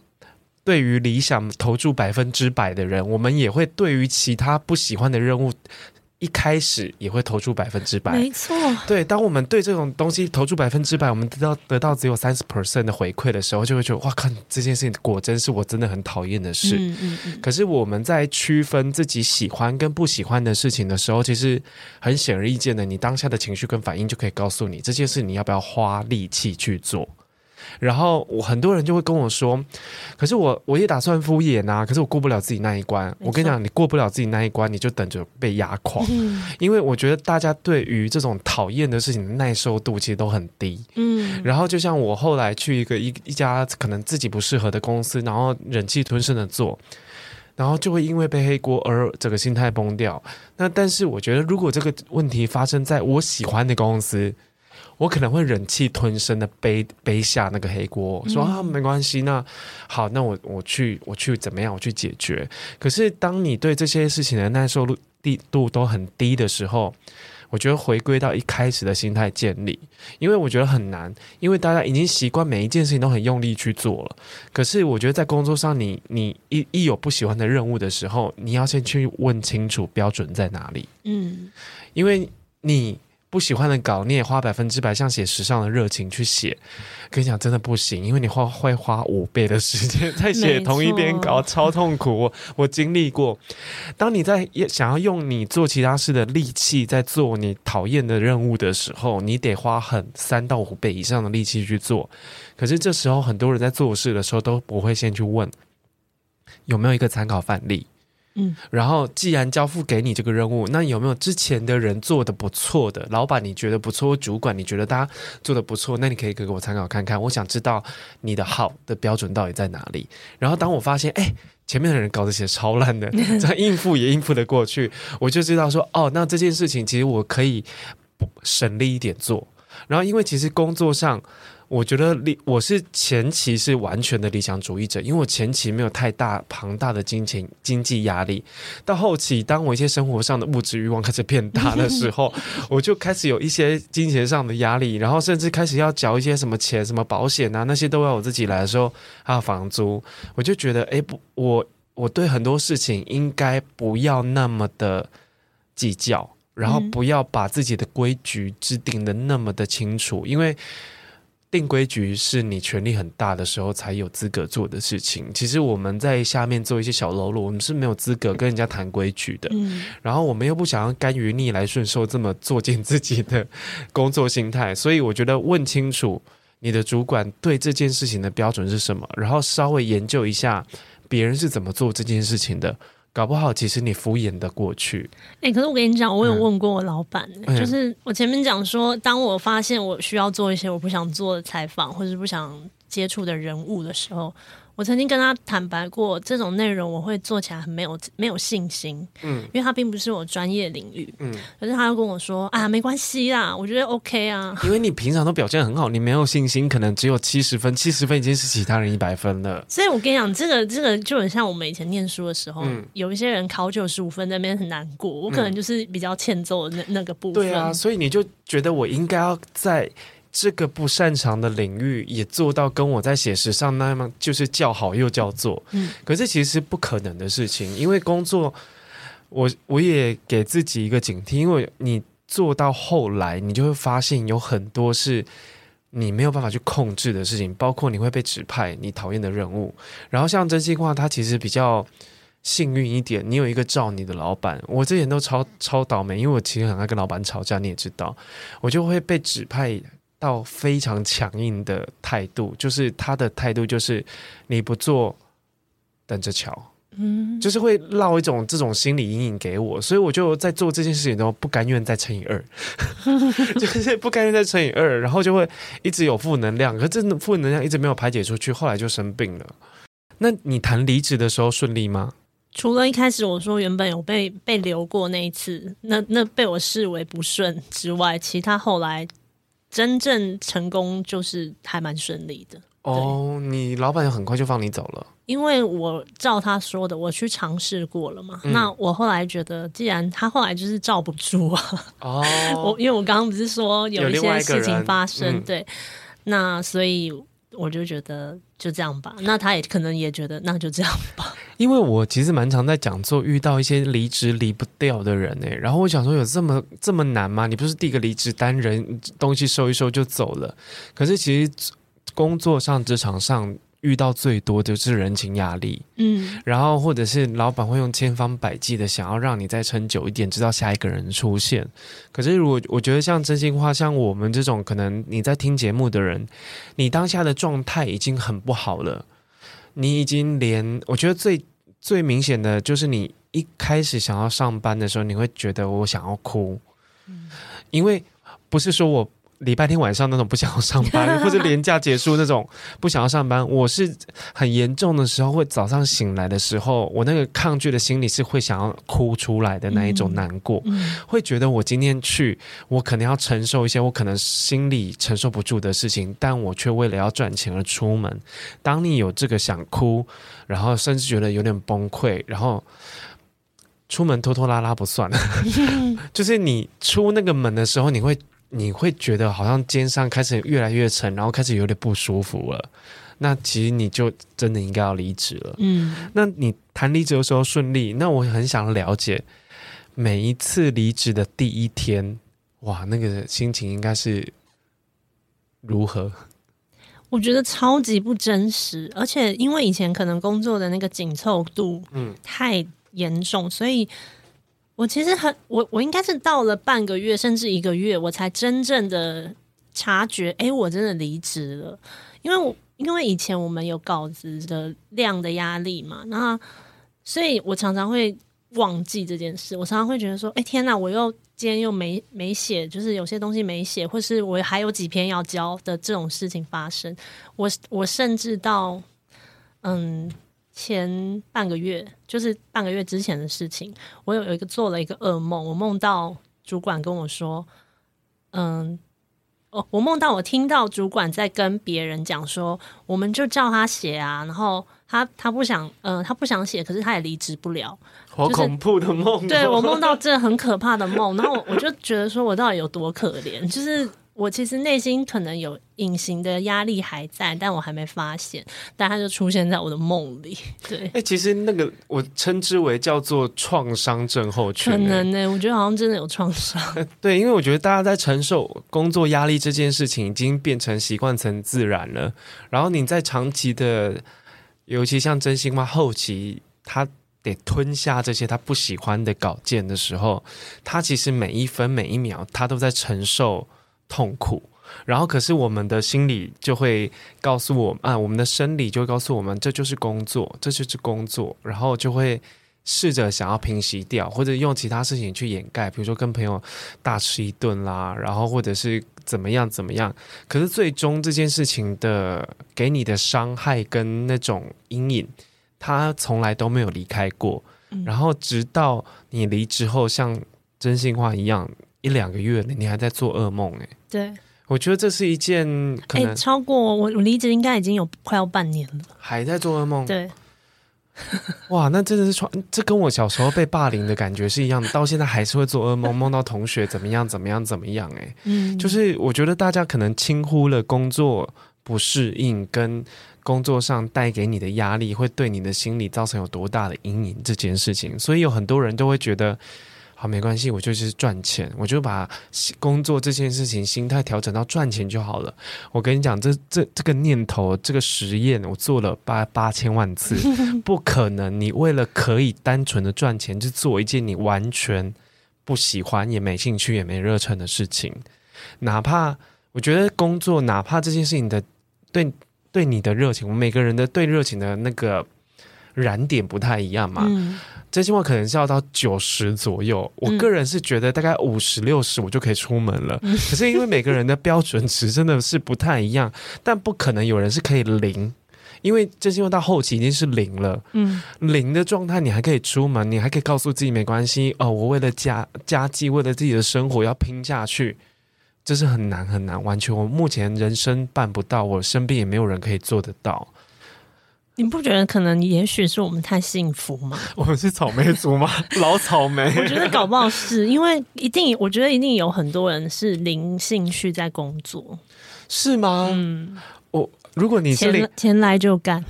对于理想投注百分之百的人，我们也会对于其他不喜欢的任务一开始也会投出百分之百，没错。对，当我们对这种东西投出百分之百，我们得到得到只有三十 percent 的回馈的时候，就会觉得哇，看这件事情果真是我真的很讨厌的事。嗯嗯嗯。可是我们在区分自己喜欢跟不喜欢的事情的时候，其实很显而易见的，你当下的情绪跟反应就可以告诉你这件事你要不要花力气去做。然后我很多人就会跟我说，可是我我也打算敷衍啊，可是我过不了自己那一关。我跟你讲，你过不了自己那一关，你就等着被压垮。嗯，因为我觉得大家对于这种讨厌的事情的耐受度其实都很低。嗯，然后就像我后来去一个一一家可能自己不适合的公司，然后忍气吞声的做，然后就会因为背黑锅而整个心态崩掉。那但是我觉得，如果这个问题发生在我喜欢的公司，我可能会忍气吞声的背背下那个黑锅，说啊没关系，那好，那我我去我去怎么样，我去解决。可是当你对这些事情的耐受度度都很低的时候，我觉得回归到一开始的心态建立，因为我觉得很难，因为大家已经习惯每一件事情都很用力去做了。可是我觉得在工作上你，你你一一有不喜欢的任务的时候，你要先去问清楚标准在哪里。嗯，因为你。不喜欢的稿，你也花百分之百像写时尚的热情去写，跟你讲真的不行，因为你花会花五倍的时间在写同一篇稿，超痛苦。我我经历过，当你在想要用你做其他事的力气在做你讨厌的任务的时候，你得花很三到五倍以上的力气去做。可是这时候很多人在做事的时候都不会先去问有没有一个参考范例。嗯，然后既然交付给你这个任务，那有没有之前的人做的不错的？老板你觉得不错，主管你觉得他做的不错，那你可以给我参考看看。我想知道你的好的标准到底在哪里。然后当我发现，哎，前面的人搞这些超烂的，这样应付也应付得过去，我就知道说，哦，那这件事情其实我可以省力一点做。然后因为其实工作上。我觉得理我是前期是完全的理想主义者，因为我前期没有太大庞大的金钱经济压力。到后期，当我一些生活上的物质欲望开始变大的时候，我就开始有一些金钱上的压力，然后甚至开始要缴一些什么钱、什么保险啊，那些都要我自己来的时候，还有房租，我就觉得，哎，不，我我对很多事情应该不要那么的计较，然后不要把自己的规矩制定得那么的清楚，因为。定规矩是你权力很大的时候才有资格做的事情。其实我们在下面做一些小喽啰，我们是没有资格跟人家谈规矩的。嗯。然后我们又不想要甘于逆来顺受，这么作践自己的工作心态。所以我觉得问清楚你的主管对这件事情的标准是什么，然后稍微研究一下别人是怎么做这件事情的。搞不好，其实你敷衍的过去。哎、欸，可是我跟你讲，我有问过我老板、嗯，就是我前面讲说，当我发现我需要做一些我不想做的采访，或者是不想接触的人物的时候。我曾经跟他坦白过，这种内容我会做起来很没有没有信心，嗯，因为他并不是我专业领域，嗯，可是他又跟我说啊，没关系啦，我觉得 OK 啊，因为你平常都表现很好，你没有信心，可能只有七十分，七十分已经是其他人一百分了。所以我跟你讲，这个这个就很像我们以前念书的时候，嗯、有一些人考九十五分，那边很难过，我可能就是比较欠揍的那那个部分。对啊，所以你就觉得我应该要在。这个不擅长的领域也做到跟我在写时尚那么就是叫好又叫座，嗯，可是其实是不可能的事情，因为工作，我我也给自己一个警惕，因为你做到后来，你就会发现有很多是你没有办法去控制的事情，包括你会被指派你讨厌的任务，然后像真心话，他其实比较幸运一点，你有一个照你的老板，我之前都超超倒霉，因为我其实很爱跟老板吵架，你也知道，我就会被指派。到非常强硬的态度，就是他的态度就是你不做，等着瞧，嗯，就是会烙一种这种心理阴影给我，所以我就在做这件事情都不甘愿再乘以二，就是不甘愿再乘以二，然后就会一直有负能量，可是真的负能量一直没有排解出去，后来就生病了。那你谈离职的时候顺利吗？除了一开始我说原本有被被留过那一次，那那被我视为不顺之外，其他后来。真正成功就是还蛮顺利的哦。你老板很快就放你走了，因为我照他说的，我去尝试过了嘛。嗯、那我后来觉得，既然他后来就是罩不住啊，哦，我因为我刚刚不是说有一些事情发生，嗯、对，那所以我就觉得就这样吧。那他也可能也觉得那就这样吧。因为我其实蛮常在讲座遇到一些离职离不掉的人哎，然后我想说有这么这么难吗？你不是递个离职单，人东西收一收就走了？可是其实工作上、职场上。遇到最多的就是人情压力，嗯，然后或者是老板会用千方百计的想要让你再撑久一点，直到下一个人出现。可是如果我觉得像真心话，像我们这种可能你在听节目的人，你当下的状态已经很不好了，你已经连我觉得最最明显的就是你一开始想要上班的时候，你会觉得我想要哭，嗯，因为不是说我。礼拜天晚上那种不想要上班，或者连假结束那种不想要上班，我是很严重的时候，会早上醒来的时候，我那个抗拒的心理是会想要哭出来的那一种难过，嗯、会觉得我今天去，我可能要承受一些我可能心里承受不住的事情，但我却为了要赚钱而出门。当你有这个想哭，然后甚至觉得有点崩溃，然后出门拖拖拉拉不算，就是你出那个门的时候，你会。你会觉得好像肩上开始越来越沉，然后开始有点不舒服了。那其实你就真的应该要离职了。嗯，那你谈离职的时候顺利？那我很想了解每一次离职的第一天，哇，那个心情应该是如何？我觉得超级不真实，而且因为以前可能工作的那个紧凑度，嗯，太严重，所以。我其实很，我我应该是到了半个月甚至一个月，我才真正的察觉，哎，我真的离职了。因为我因为以前我们有稿子的量的压力嘛，那所以我常常会忘记这件事。我常常会觉得说，哎，天哪，我又今天又没没写，就是有些东西没写，或是我还有几篇要交的这种事情发生。我我甚至到嗯。前半个月，就是半个月之前的事情，我有有一个做了一个噩梦，我梦到主管跟我说，嗯，哦，我梦到我听到主管在跟别人讲说，我们就叫他写啊，然后他他不想，嗯，他不想写，可是他也离职不了，好恐怖的梦哦。对，我梦到这很可怕的梦，然后我就觉得说我到底有多可怜，就是。我其实内心可能有隐形的压力还在，但我还没发现，但它就出现在我的梦里。对，哎、欸，其实那个我称之为叫做创伤症候群。可能呢、欸，我觉得好像真的有创伤。对，因为我觉得大家在承受工作压力这件事情已经变成习惯成自然了。然后你在长期的，尤其像真心话后期，他得吞下这些他不喜欢的稿件的时候，他其实每一分每一秒他都在承受。痛苦，然后可是我们的心理就会告诉我们啊，我们的生理就会告诉我们，这就是工作，这就是工作，然后就会试着想要平息掉，或者用其他事情去掩盖，比如说跟朋友大吃一顿啦，然后或者是怎么样怎么样。可是最终这件事情的给你的伤害跟那种阴影，它从来都没有离开过。嗯、然后直到你离职后，像真心话一样。一两个月了，你还在做噩梦哎？对，我觉得这是一件可能、欸、超过我我离职应该已经有快要半年了，还在做噩梦。对，哇，那真的是创，这跟我小时候被霸凌的感觉是一样的，到现在还是会做噩梦，梦到同学怎么样怎么样怎么样哎。嗯，就是我觉得大家可能轻忽了工作不适应跟工作上带给你的压力，会对你的心理造成有多大的阴影这件事情，所以有很多人都会觉得。好，没关系，我就是赚钱，我就把工作这件事情心态调整到赚钱就好了。我跟你讲，这这这个念头，这个实验，我做了八八千万次，不可能。你为了可以单纯的赚钱，就做一件你完全不喜欢、也没兴趣、也没热忱的事情。哪怕我觉得工作，哪怕这件事情的对对你的热情，我们每个人的对热情的那个燃点不太一样嘛。嗯真心话可能是要到九十左右，我个人是觉得大概五十六十我就可以出门了。嗯、可是因为每个人的标准值真的是不太一样，但不可能有人是可以零，因为真心话到后期已经是零了。嗯，零的状态你还可以出门，你还可以告诉自己没关系哦，我为了家家计，为了自己的生活要拼下去，这是很难很难，完全我目前人生办不到，我身边也没有人可以做得到。你不觉得可能也许是我们太幸福吗？我们是草莓族吗？老草莓？我觉得搞不好是因为一定，我觉得一定有很多人是零兴趣在工作，是吗？嗯，我如果你是钱钱来就干，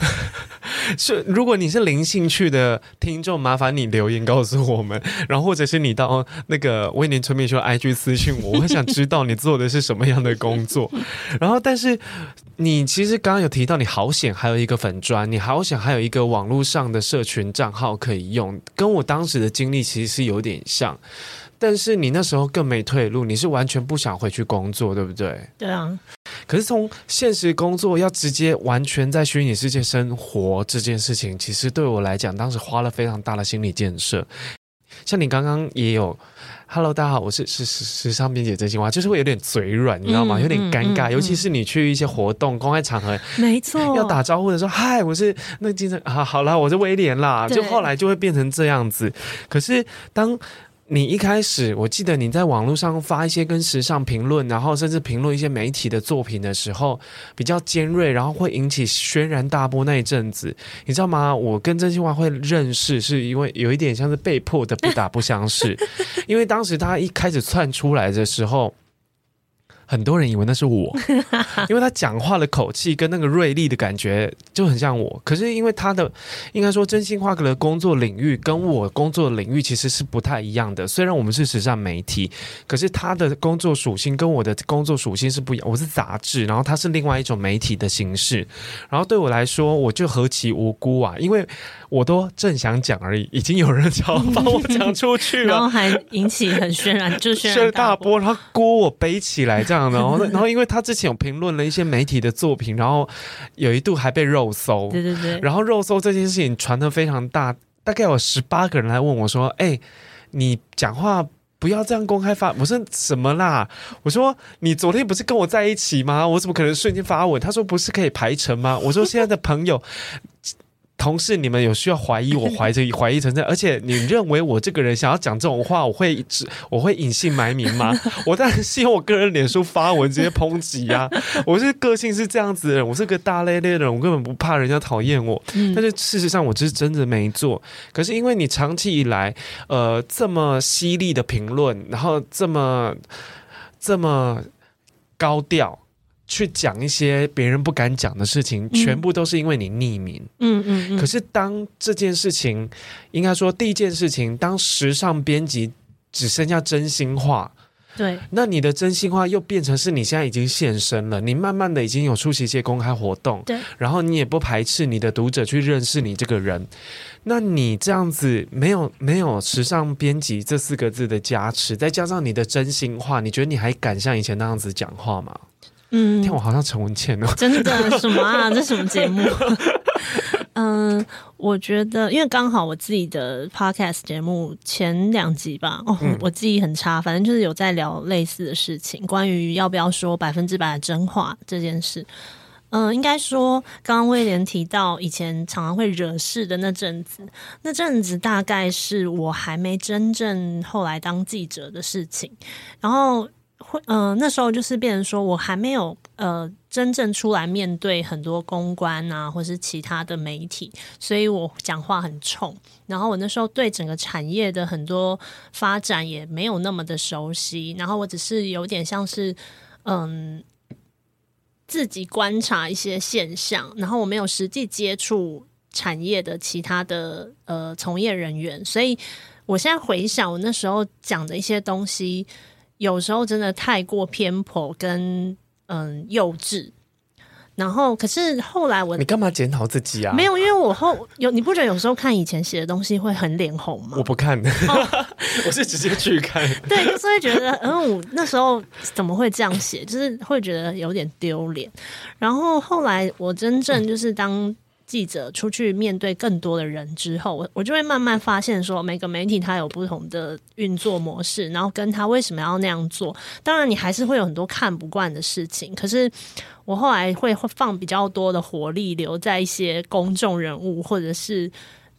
是，如果你是零兴趣的听众，麻烦你留言告诉我们，然后或者是你到那个威廉村民秀 IG 私信我，我很想知道你做的是什么样的工作。然后，但是你其实刚刚有提到，你好险还有一个粉砖，你好险还有一个网络上的社群账号可以用，跟我当时的经历其实是有点像。但是你那时候更没退路，你是完全不想回去工作，对不对？对啊。可是从现实工作要直接完全在虚拟世界生活这件事情，其实对我来讲，当时花了非常大的心理建设。像你刚刚也有，Hello，大家好，我是时时时尚编辑真心话，就是会有点嘴软，你知道吗？有点尴尬，尤其是你去一些活动、公开场合，没错，要打招呼的时候，嗨，我是那个精神啊，好啦，我是威廉啦，就后来就会变成这样子。可是当你一开始，我记得你在网络上发一些跟时尚评论，然后甚至评论一些媒体的作品的时候，比较尖锐，然后会引起轩然大波那一阵子，你知道吗？我跟真心话会认识，是因为有一点像是被迫的不打不相识，因为当时他一开始窜出来的时候。很多人以为那是我，因为他讲话的口气跟那个锐利的感觉就很像我。可是因为他的应该说真心话的工作领域跟我工作的领域其实是不太一样的。虽然我们是时尚媒体，可是他的工作属性跟我的工作属性是不一样。我是杂志，然后他是另外一种媒体的形式。然后对我来说，我就何其无辜啊！因为我都正想讲而已，已经有人要帮我讲出去了，然后还引起很渲染，就轩然 大波，然后锅我背起来这样。然后，然后，因为他之前有评论了一些媒体的作品，然后有一度还被肉搜，对对对。然后肉搜这件事情传的非常大，大概有十八个人来问我说：“哎，你讲话不要这样公开发。”我说：“什么啦？”我说：“你昨天不是跟我在一起吗？我怎么可能瞬间发文？”他说：“不是可以排程吗？”我说：“现在的朋友。”同事，你们有需要怀疑我怀疑怀疑存在，而且你认为我这个人想要讲这种话，我会我会隐姓埋名吗？我当然是用我个人脸书发文直接抨击呀！我是个性是这样子的人，我是个大咧咧的人，我根本不怕人家讨厌我。但是事实上，我就是真的没做。可是因为你长期以来，呃，这么犀利的评论，然后这么这么高调。去讲一些别人不敢讲的事情，全部都是因为你匿名。嗯嗯，嗯。可是当这件事情，应该说第一件事情，当时尚编辑只剩下真心话，对，那你的真心话又变成是你现在已经现身了，你慢慢的已经有出席一些公开活动，对，然后你也不排斥你的读者去认识你这个人，那你这样子没有没有时尚编辑这四个字的加持，再加上你的真心话，你觉得你还敢像以前那样子讲话吗？嗯，天我好像陈文茜哦，真的什么啊？这什么节目？嗯，我觉得，因为刚好我自己的 podcast 节目前两集吧，哦，我记忆很差，反正就是有在聊类似的事情，关于要不要说百分之百的真话这件事。嗯，应该说，刚刚威廉提到以前常常会惹事的那阵子，那阵子大概是我还没真正后来当记者的事情，然后。会，嗯、那时候就是变成说，我还没有呃真正出来面对很多公关啊，或是其他的媒体，所以我讲话很冲。然后我那时候对整个产业的很多发展也没有那么的熟悉，然后我只是有点像是嗯自己观察一些现象，然后我没有实际接触产业的其他的呃从业人员，所以我现在回想我那时候讲的一些东西。有时候真的太过偏颇跟嗯幼稚，然后可是后来我你干嘛检讨自己啊？没有，因为我后有你不觉得有时候看以前写的东西会很脸红吗？我不看，哦、我是直接去看。对，就是会觉得嗯，我那时候怎么会这样写？就是会觉得有点丢脸。然后后来我真正就是当。记者出去面对更多的人之后，我我就会慢慢发现说，每个媒体它有不同的运作模式，然后跟他为什么要那样做。当然，你还是会有很多看不惯的事情。可是我后来会放比较多的火力留在一些公众人物，或者是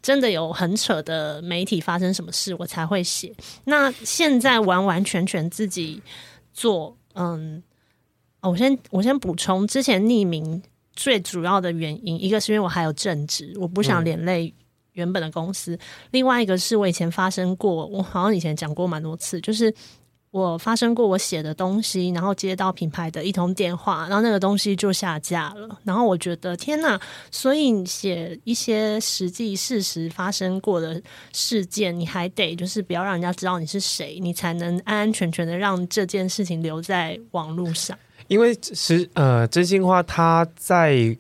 真的有很扯的媒体发生什么事，我才会写。那现在完完全全自己做，嗯，我先我先补充，之前匿名。最主要的原因，一个是因为我还有正职，我不想连累原本的公司；嗯、另外一个是我以前发生过，我好像以前讲过蛮多次，就是我发生过我写的东西，然后接到品牌的一通电话，然后那个东西就下架了。然后我觉得天哪！所以你写一些实际事实发生过的事件，你还得就是不要让人家知道你是谁，你才能安安全全的让这件事情留在网络上。因为是呃，真心话，他在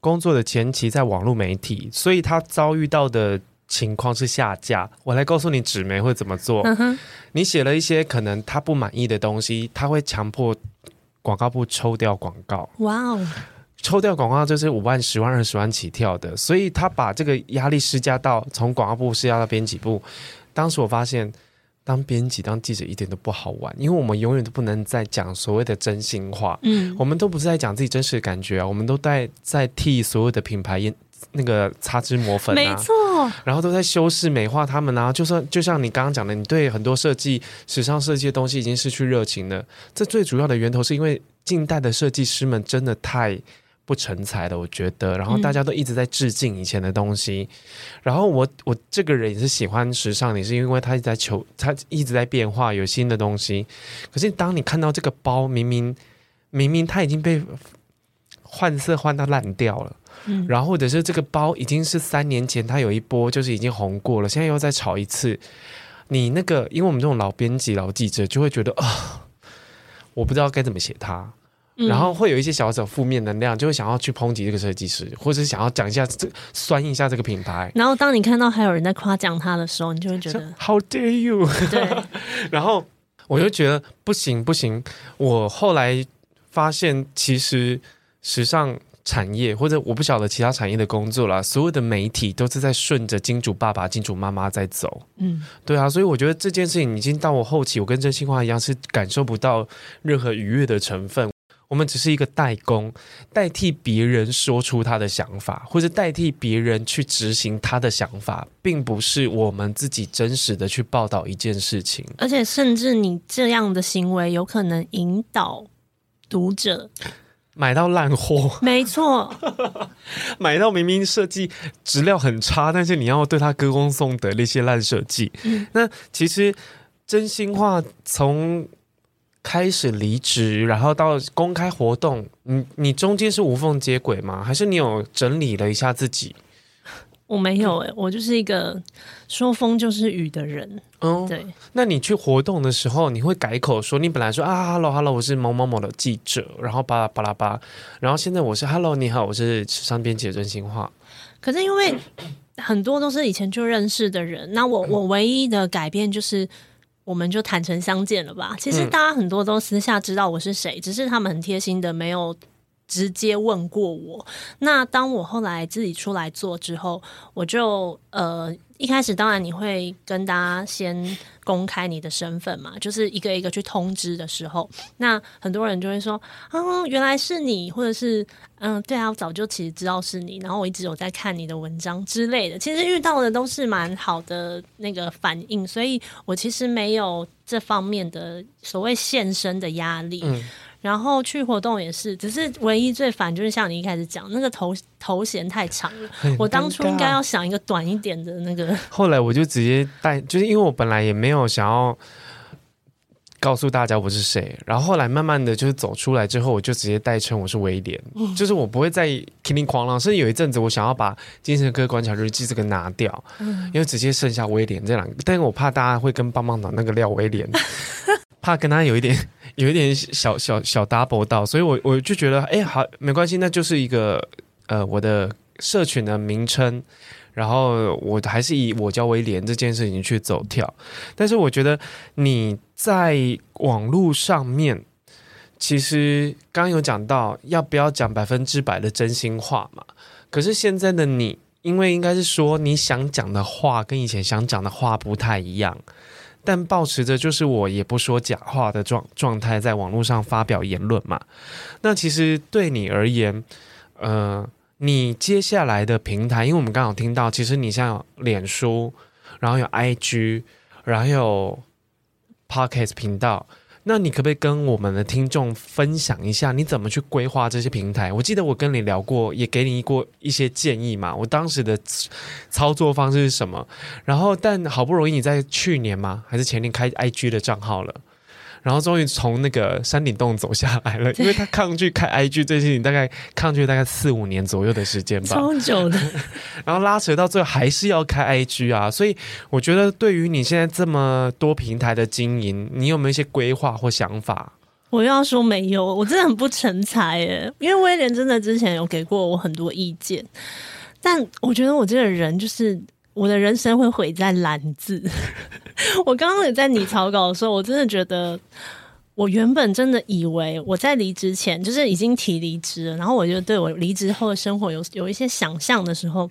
工作的前期在网络媒体，所以他遭遇到的。情况是下架，我来告诉你纸媒会怎么做。嗯、你写了一些可能他不满意的东西，他会强迫广告部抽掉广告。哇哦，抽掉广告就是五万、十万、二十万起跳的，所以他把这个压力施加到从广告部施加到编辑部。当时我发现，当编辑、当记者一点都不好玩，因为我们永远都不能再讲所谓的真心话。嗯，我们都不是在讲自己真实的感觉啊，我们都在在替所有的品牌那个擦脂抹粉、啊，没错，然后都在修饰美化他们啊。就算就像你刚刚讲的，你对很多设计、时尚设计的东西已经失去热情了。这最主要的源头是因为近代的设计师们真的太不成才的，我觉得。然后大家都一直在致敬以前的东西。嗯、然后我我这个人也是喜欢时尚，也是因为他一直在求，他一直在变化，有新的东西。可是当你看到这个包，明明明明它已经被换色换到烂掉了。嗯，然后或者是这个包已经是三年前，它有一波就是已经红过了，现在又再炒一次。你那个，因为我们这种老编辑、老记者就会觉得啊、呃，我不知道该怎么写它，嗯、然后会有一些小小负面能量，就会想要去抨击这个设计师，或者是想要讲一下这酸一下这个品牌。然后当你看到还有人在夸奖他的时候，你就会觉得 How dare you？对。然后我就觉得不行不行。我后来发现，其实时尚。产业或者我不晓得其他产业的工作啦，所有的媒体都是在顺着金主爸爸、金主妈妈在走。嗯，对啊，所以我觉得这件事情已经到我后期，我跟真心话一样，是感受不到任何愉悦的成分。我们只是一个代工，代替别人说出他的想法，或者代替别人去执行他的想法，并不是我们自己真实的去报道一件事情。而且，甚至你这样的行为有可能引导读者。买到烂货，没错。买到明明设计质量很差，但是你要对他歌功颂德那些烂设计。嗯、那其实真心话，从开始离职，然后到公开活动，你你中间是无缝接轨吗？还是你有整理了一下自己？我没有哎、欸，我就是一个说风就是雨的人。嗯，对。那你去活动的时候，你会改口说，你本来说啊，hello hello，我是某某某的记者，然后巴拉巴拉巴，然后现在我是 hello，你好，我是时尚编辑的真心话。可是因为很多都是以前就认识的人，那我我唯一的改变就是，我们就坦诚相见了吧。其实大家很多都私下知道我是谁，只是他们很贴心的没有。直接问过我，那当我后来自己出来做之后，我就呃一开始当然你会跟大家先公开你的身份嘛，就是一个一个去通知的时候，那很多人就会说，哦，原来是你，或者是嗯，对啊，我早就其实知道是你，然后我一直有在看你的文章之类的，其实遇到的都是蛮好的那个反应，所以我其实没有这方面的所谓现身的压力。然后去活动也是，只是唯一最烦就是像你一开始讲那个头头衔太长了，我当初应该要想一个短一点的那个。后来我就直接带，就是因为我本来也没有想要告诉大家我是谁，然后后来慢慢的就是走出来之后，我就直接代称我是威廉，嗯、就是我不会再叮叮哐啷。甚至有一阵子我想要把《精神科观察日记》这个拿掉，嗯、因为直接剩下威廉这两个，但是我怕大家会跟棒棒糖那个廖威廉。怕跟他有一点 有一点小小小 double 到，所以我我就觉得，哎、好，没关系，那就是一个呃我的社群的名称，然后我还是以我叫威廉这件事情去走跳。但是我觉得你在网络上面，其实刚刚有讲到要不要讲百分之百的真心话嘛？可是现在的你，因为应该是说你想讲的话跟以前想讲的话不太一样。但保持着就是我也不说假话的状状态，在网络上发表言论嘛。那其实对你而言，呃，你接下来的平台，因为我们刚好听到，其实你像脸书，然后有 IG，然后有 Pocket 频道。那你可不可以跟我们的听众分享一下，你怎么去规划这些平台？我记得我跟你聊过，也给你过一些建议嘛。我当时的操作方式是什么？然后，但好不容易你在去年吗？还是前年开 IG 的账号了？然后终于从那个山顶洞走下来了，因为他抗拒开 IG 这件事情，大概抗拒大概四五年左右的时间吧，超久的。然后拉扯到最后还是要开 IG 啊，所以我觉得对于你现在这么多平台的经营，你有没有一些规划或想法？我又要说没有，我真的很不成才耶，因为威廉真的之前有给过我很多意见，但我觉得我这个人就是我的人生会毁在懒字。我刚刚也在拟草稿的时候，我真的觉得。我原本真的以为我在离职前就是已经提离职了，然后我就对我离职后的生活有有一些想象的时候，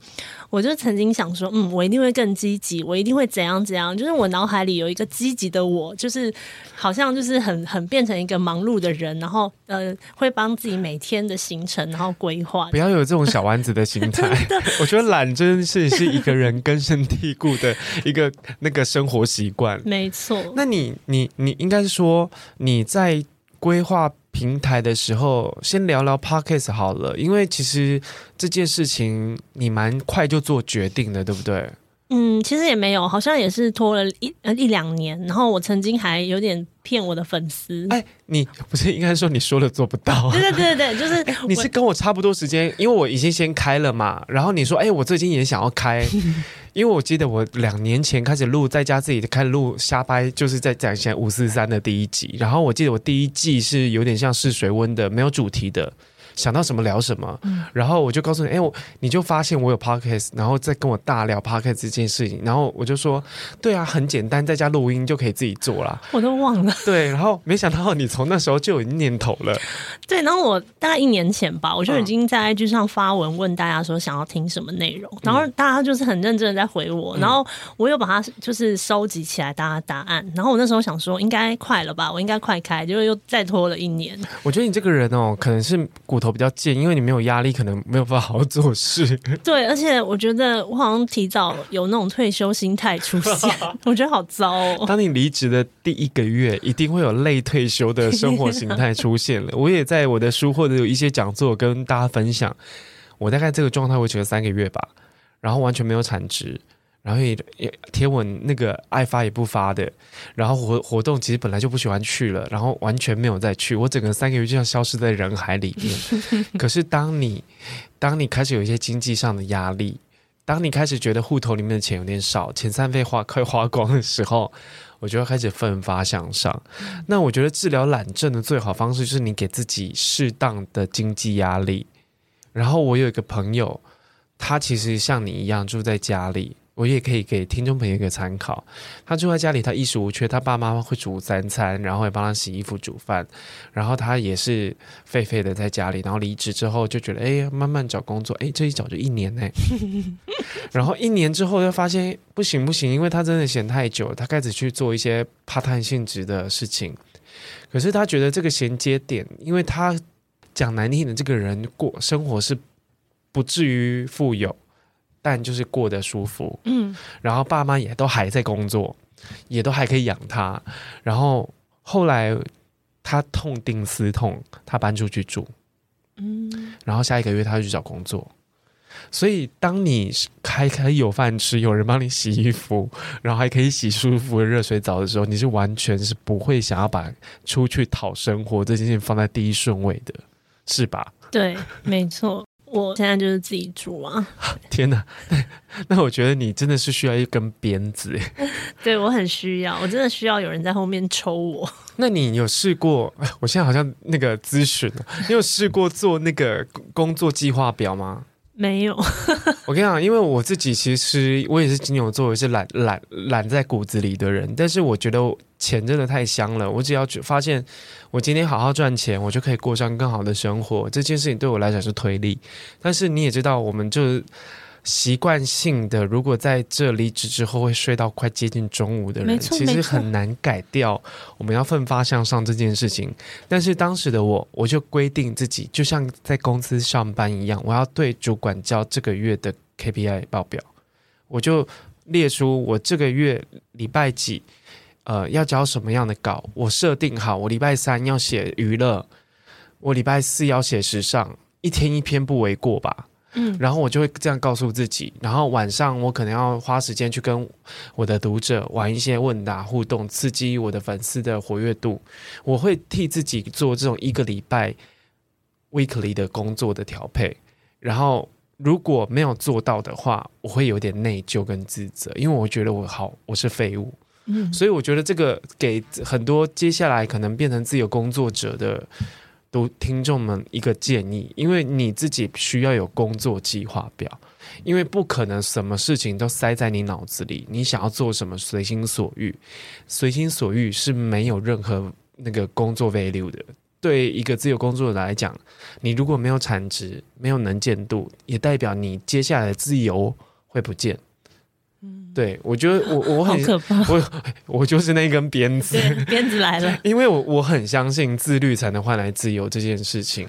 我就曾经想说，嗯，我一定会更积极，我一定会怎样怎样，就是我脑海里有一个积极的我，就是好像就是很很变成一个忙碌的人，然后呃会帮自己每天的行程然后规划。不要有这种小丸子的心态，我觉得懒真是是一个人根深蒂固的一个那个生活习惯。没错，那你你你应该是说你。你在规划平台的时候，先聊聊 Podcast 好了，因为其实这件事情你蛮快就做决定的，对不对？嗯，其实也没有，好像也是拖了一呃一两年。然后我曾经还有点骗我的粉丝。哎，你不是应该说你说了做不到？对对对对，就是你是跟我差不多时间，因为我已经先开了嘛。然后你说，哎，我最近也想要开，因为我记得我两年前开始录，在家自己开始录瞎掰，就是在讲现在五四三的第一集。然后我记得我第一季是有点像试水温的，没有主题的。想到什么聊什么，嗯、然后我就告诉你，哎，我你就发现我有 podcast，然后再跟我大聊 podcast 这件事情，然后我就说，对啊，很简单，在家录音就可以自己做了。我都忘了。对，然后没想到你从那时候就有念头了。对，然后我大概一年前吧，我就已经在 IG 上发文问大家说想要听什么内容，嗯、然后大家就是很认真的在回我，然后我又把它就是收集起来大家答案，然后我那时候想说应该快了吧，我应该快开，结果又再拖了一年。我觉得你这个人哦，可能是骨头比较贱，因为你没有压力，可能没有办法好好做事。对，而且我觉得我好像提早有那种退休心态出现，我觉得好糟哦。当你离职的第一个月，一定会有类退休的生活形态出现了。我也在我的书或者有一些讲座跟大家分享，我大概这个状态维持了三个月吧，然后完全没有产值。然后也也贴文那个爱发也不发的，然后活活动其实本来就不喜欢去了，然后完全没有再去，我整个三个月就像消失在人海里面。可是当你当你开始有一些经济上的压力，当你开始觉得户头里面的钱有点少，遣散费花快花光的时候，我就要开始奋发向上。那我觉得治疗懒症的最好方式就是你给自己适当的经济压力。然后我有一个朋友，他其实像你一样住在家里。我也可以给听众朋友一个参考。他住在家里，他衣食无缺，他爸妈会煮三餐，然后也帮他洗衣服、煮饭，然后他也是废废的在家里。然后离职之后就觉得，哎，慢慢找工作，哎，这一找就一年呢。然后一年之后又发现不行不行，因为他真的闲太久，他开始去做一些 part time 性质的事情。可是他觉得这个衔接点，因为他讲难听的，这个人过生活是不至于富有。但就是过得舒服，嗯，然后爸妈也都还在工作，也都还可以养他。然后后来他痛定思痛，他搬出去住，嗯，然后下一个月他就去找工作。所以当你还可以有饭吃，有人帮你洗衣服，然后还可以洗舒服的热水澡的时候，你是完全是不会想要把出去讨生活这件事情放在第一顺位的，是吧？对，没错。我现在就是自己住啊！天哪，那那我觉得你真的是需要一根鞭子。对，我很需要，我真的需要有人在后面抽我。那你有试过？我现在好像那个咨询，你有试过做那个工作计划表吗？没有。我跟你讲，因为我自己其实我也是金牛座，也是懒懒懒在骨子里的人，但是我觉得。钱真的太香了，我只要发现我今天好好赚钱，我就可以过上更好的生活。这件事情对我来讲是推力，但是你也知道，我们就习惯性的，如果在这离职之后会睡到快接近中午的人，其实很难改掉我们要奋发向上这件事情。但是当时的我，我就规定自己，就像在公司上班一样，我要对主管交这个月的 KPI 报表，我就列出我这个月礼拜几。呃，要交什么样的稿？我设定好，我礼拜三要写娱乐，我礼拜四要写时尚，一天一篇不为过吧？嗯，然后我就会这样告诉自己，然后晚上我可能要花时间去跟我的读者玩一些问答互动，刺激我的粉丝的活跃度。我会替自己做这种一个礼拜 weekly 的工作的调配，然后如果没有做到的话，我会有点内疚跟自责，因为我觉得我好，我是废物。嗯，所以我觉得这个给很多接下来可能变成自由工作者的读听众们一个建议，因为你自己需要有工作计划表，因为不可能什么事情都塞在你脑子里，你想要做什么随心所欲，随心所欲是没有任何那个工作 value 的。对一个自由工作者来讲，你如果没有产值，没有能见度，也代表你接下来的自由会不见。对，我觉得我我很可怕，我我就是那根鞭子，鞭子来了。因为我我很相信自律才能换来自由这件事情。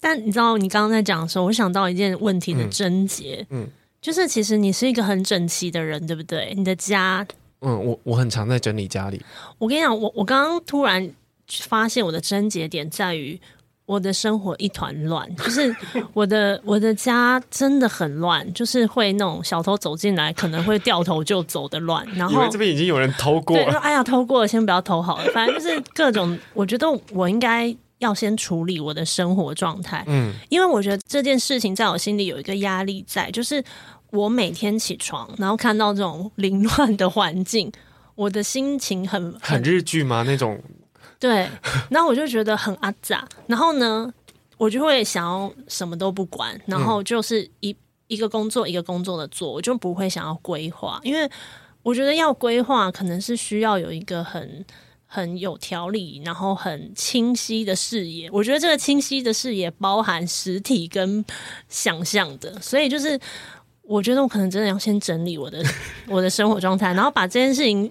但你知道，你刚刚在讲的时候，我想到一件问题的症结，嗯，嗯，就是其实你是一个很整齐的人，对不对？你的家，嗯，我我很常在整理家里。我跟你讲，我我刚刚突然发现我的症结点在于。我的生活一团乱，就是我的我的家真的很乱，就是会那种小偷走进来可能会掉头就走的乱。然后这边已经有人偷过了，哎呀偷过了，先不要偷好了。反正就是各种，我觉得我应该要先处理我的生活状态。嗯，因为我觉得这件事情在我心里有一个压力在，就是我每天起床，然后看到这种凌乱的环境，我的心情很很，很日剧吗？那种。对，然后我就觉得很阿杂，然后呢，我就会想要什么都不管，然后就是一一个工作一个工作的做，我就不会想要规划，因为我觉得要规划可能是需要有一个很很有条理，然后很清晰的视野。我觉得这个清晰的视野包含实体跟想象的，所以就是我觉得我可能真的要先整理我的 我的生活状态，然后把这件事情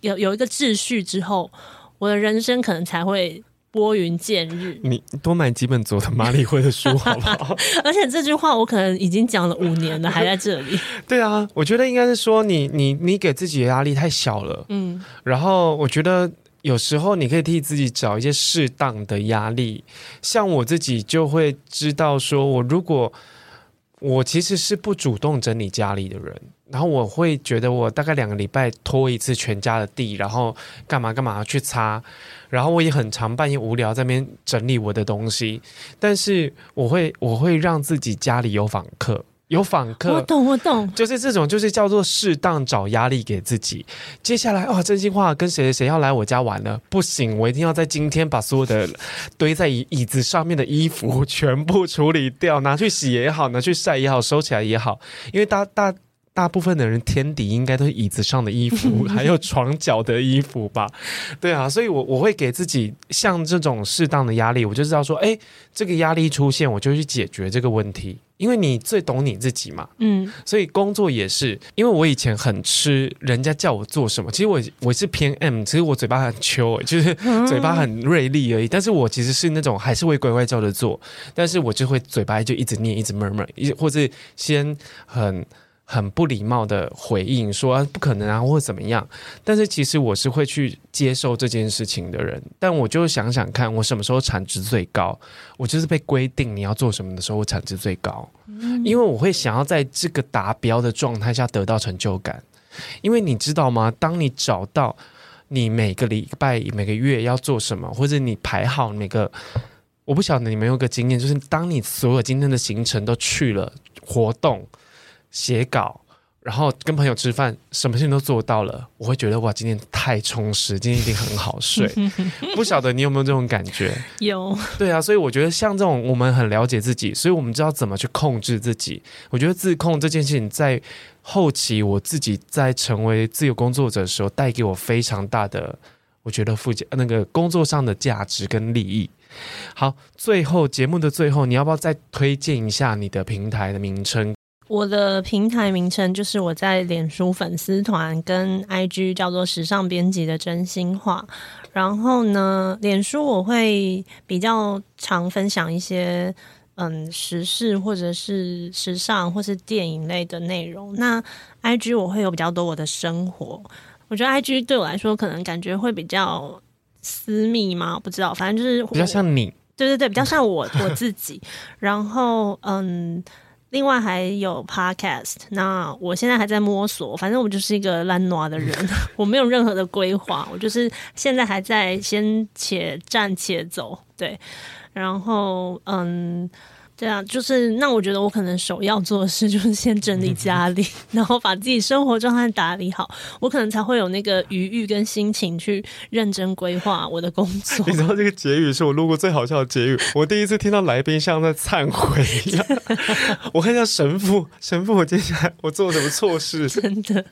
有有一个秩序之后。我的人生可能才会拨云见日。你多买几本佐藤麻里惠的书好不好？而且这句话我可能已经讲了五年了，还在这里。对啊，我觉得应该是说你你你给自己的压力太小了。嗯，然后我觉得有时候你可以替自己找一些适当的压力。像我自己就会知道，说我如果我其实是不主动整理家里的人。然后我会觉得我大概两个礼拜拖一次全家的地，然后干嘛干嘛去擦，然后我也很常半夜无聊在那边整理我的东西，但是我会我会让自己家里有访客，有访客，我懂我懂，就是这种就是叫做适当找压力给自己。接下来哦，真心话跟谁谁要来我家玩呢？不行，我一定要在今天把所有的堆在椅椅子上面的衣服全部处理掉，拿去洗也好，拿去晒也好，收起来也好，因为大大。大部分的人天敌应该都是椅子上的衣服，还有床脚的衣服吧？对啊，所以我我会给自己像这种适当的压力，我就知道说，哎，这个压力出现，我就去解决这个问题。因为你最懂你自己嘛，嗯，所以工作也是，因为我以前很吃人家叫我做什么，其实我我是偏 M，其实我嘴巴很秋，就是嘴巴很锐利而已，但是我其实是那种还是会乖乖照着做，但是我就会嘴巴就一直念，一直 murmur，或者先很。很不礼貌的回应说啊不可能啊，或者怎么样？但是其实我是会去接受这件事情的人。但我就想想看，我什么时候产值最高？我就是被规定你要做什么的时候，我产值最高。因为我会想要在这个达标的状态下得到成就感。因为你知道吗？当你找到你每个礼拜、每个月要做什么，或者你排好每个，我不晓得你们有个经验，就是当你所有今天的行程都去了活动。写稿，然后跟朋友吃饭，什么事情都做到了，我会觉得哇，今天太充实，今天一定很好睡。不晓得你有没有这种感觉？有。对啊，所以我觉得像这种，我们很了解自己，所以我们知道怎么去控制自己。我觉得自控这件事情，在后期我自己在成为自由工作者的时候，带给我非常大的，我觉得附加那个工作上的价值跟利益。好，最后节目的最后，你要不要再推荐一下你的平台的名称？我的平台名称就是我在脸书粉丝团跟 IG 叫做时尚编辑的真心话。然后呢，脸书我会比较常分享一些嗯时事或者是时尚或是电影类的内容。那 IG 我会有比较多我的生活。我觉得 IG 对我来说可能感觉会比较私密嘛？不知道，反正就是比较像你。对对对，比较像我 我自己。然后嗯。另外还有 podcast，那我现在还在摸索，反正我就是一个懒惰的人，我没有任何的规划，我就是现在还在先且战且走，对，然后嗯。对啊，就是那我觉得我可能首要做的事就是先整理家里，然后把自己生活状态打理好，我可能才会有那个余裕跟心情去认真规划我的工作。你知道这个结语是我录过最好笑的结语，我第一次听到来宾像在忏悔一样。我看一下神父，神父，我接下来我做了什么错事？真的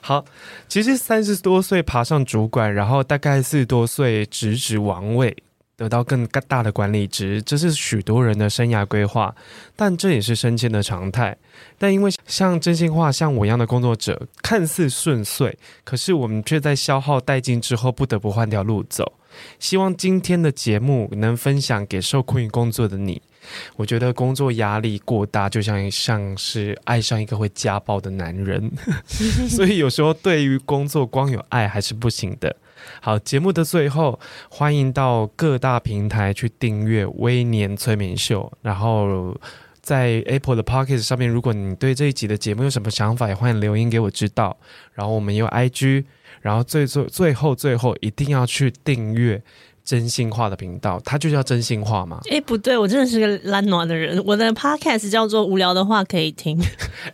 好，其实三十多岁爬上主管，然后大概四十多岁直指王位。得到更大的管理值，这是许多人的生涯规划，但这也是升迁的常态。但因为像真心话，像我一样的工作者，看似顺遂，可是我们却在消耗殆尽之后，不得不换条路走。希望今天的节目能分享给受困于工作的你。我觉得工作压力过大，就像像是爱上一个会家暴的男人，所以有时候对于工作光有爱还是不行的。好，节目的最后，欢迎到各大平台去订阅《微年催眠秀》，然后在 Apple 的 Podcast 上面，如果你对这一集的节目有什么想法，也欢迎留言给我知道。然后我们有 IG，然后最最最后最后一定要去订阅真心话的频道，它就叫真心话嘛？哎，不对，我真的是个懒暖的人，我的 Podcast 叫做无聊的话可以听。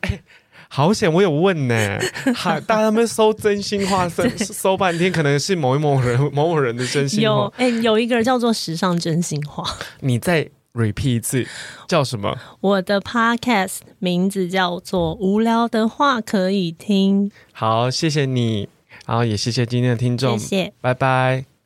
哎。好险，我有问呢，哈，大家们搜真心话，搜搜半天，可能是某一某人、某某人的真心话。有，哎、欸，有一个叫做时尚真心话。你再 repeat 一次，叫什么？我的 podcast 名字叫做无聊的话可以听。好，谢谢你，然后也谢谢今天的听众，谢谢，拜拜。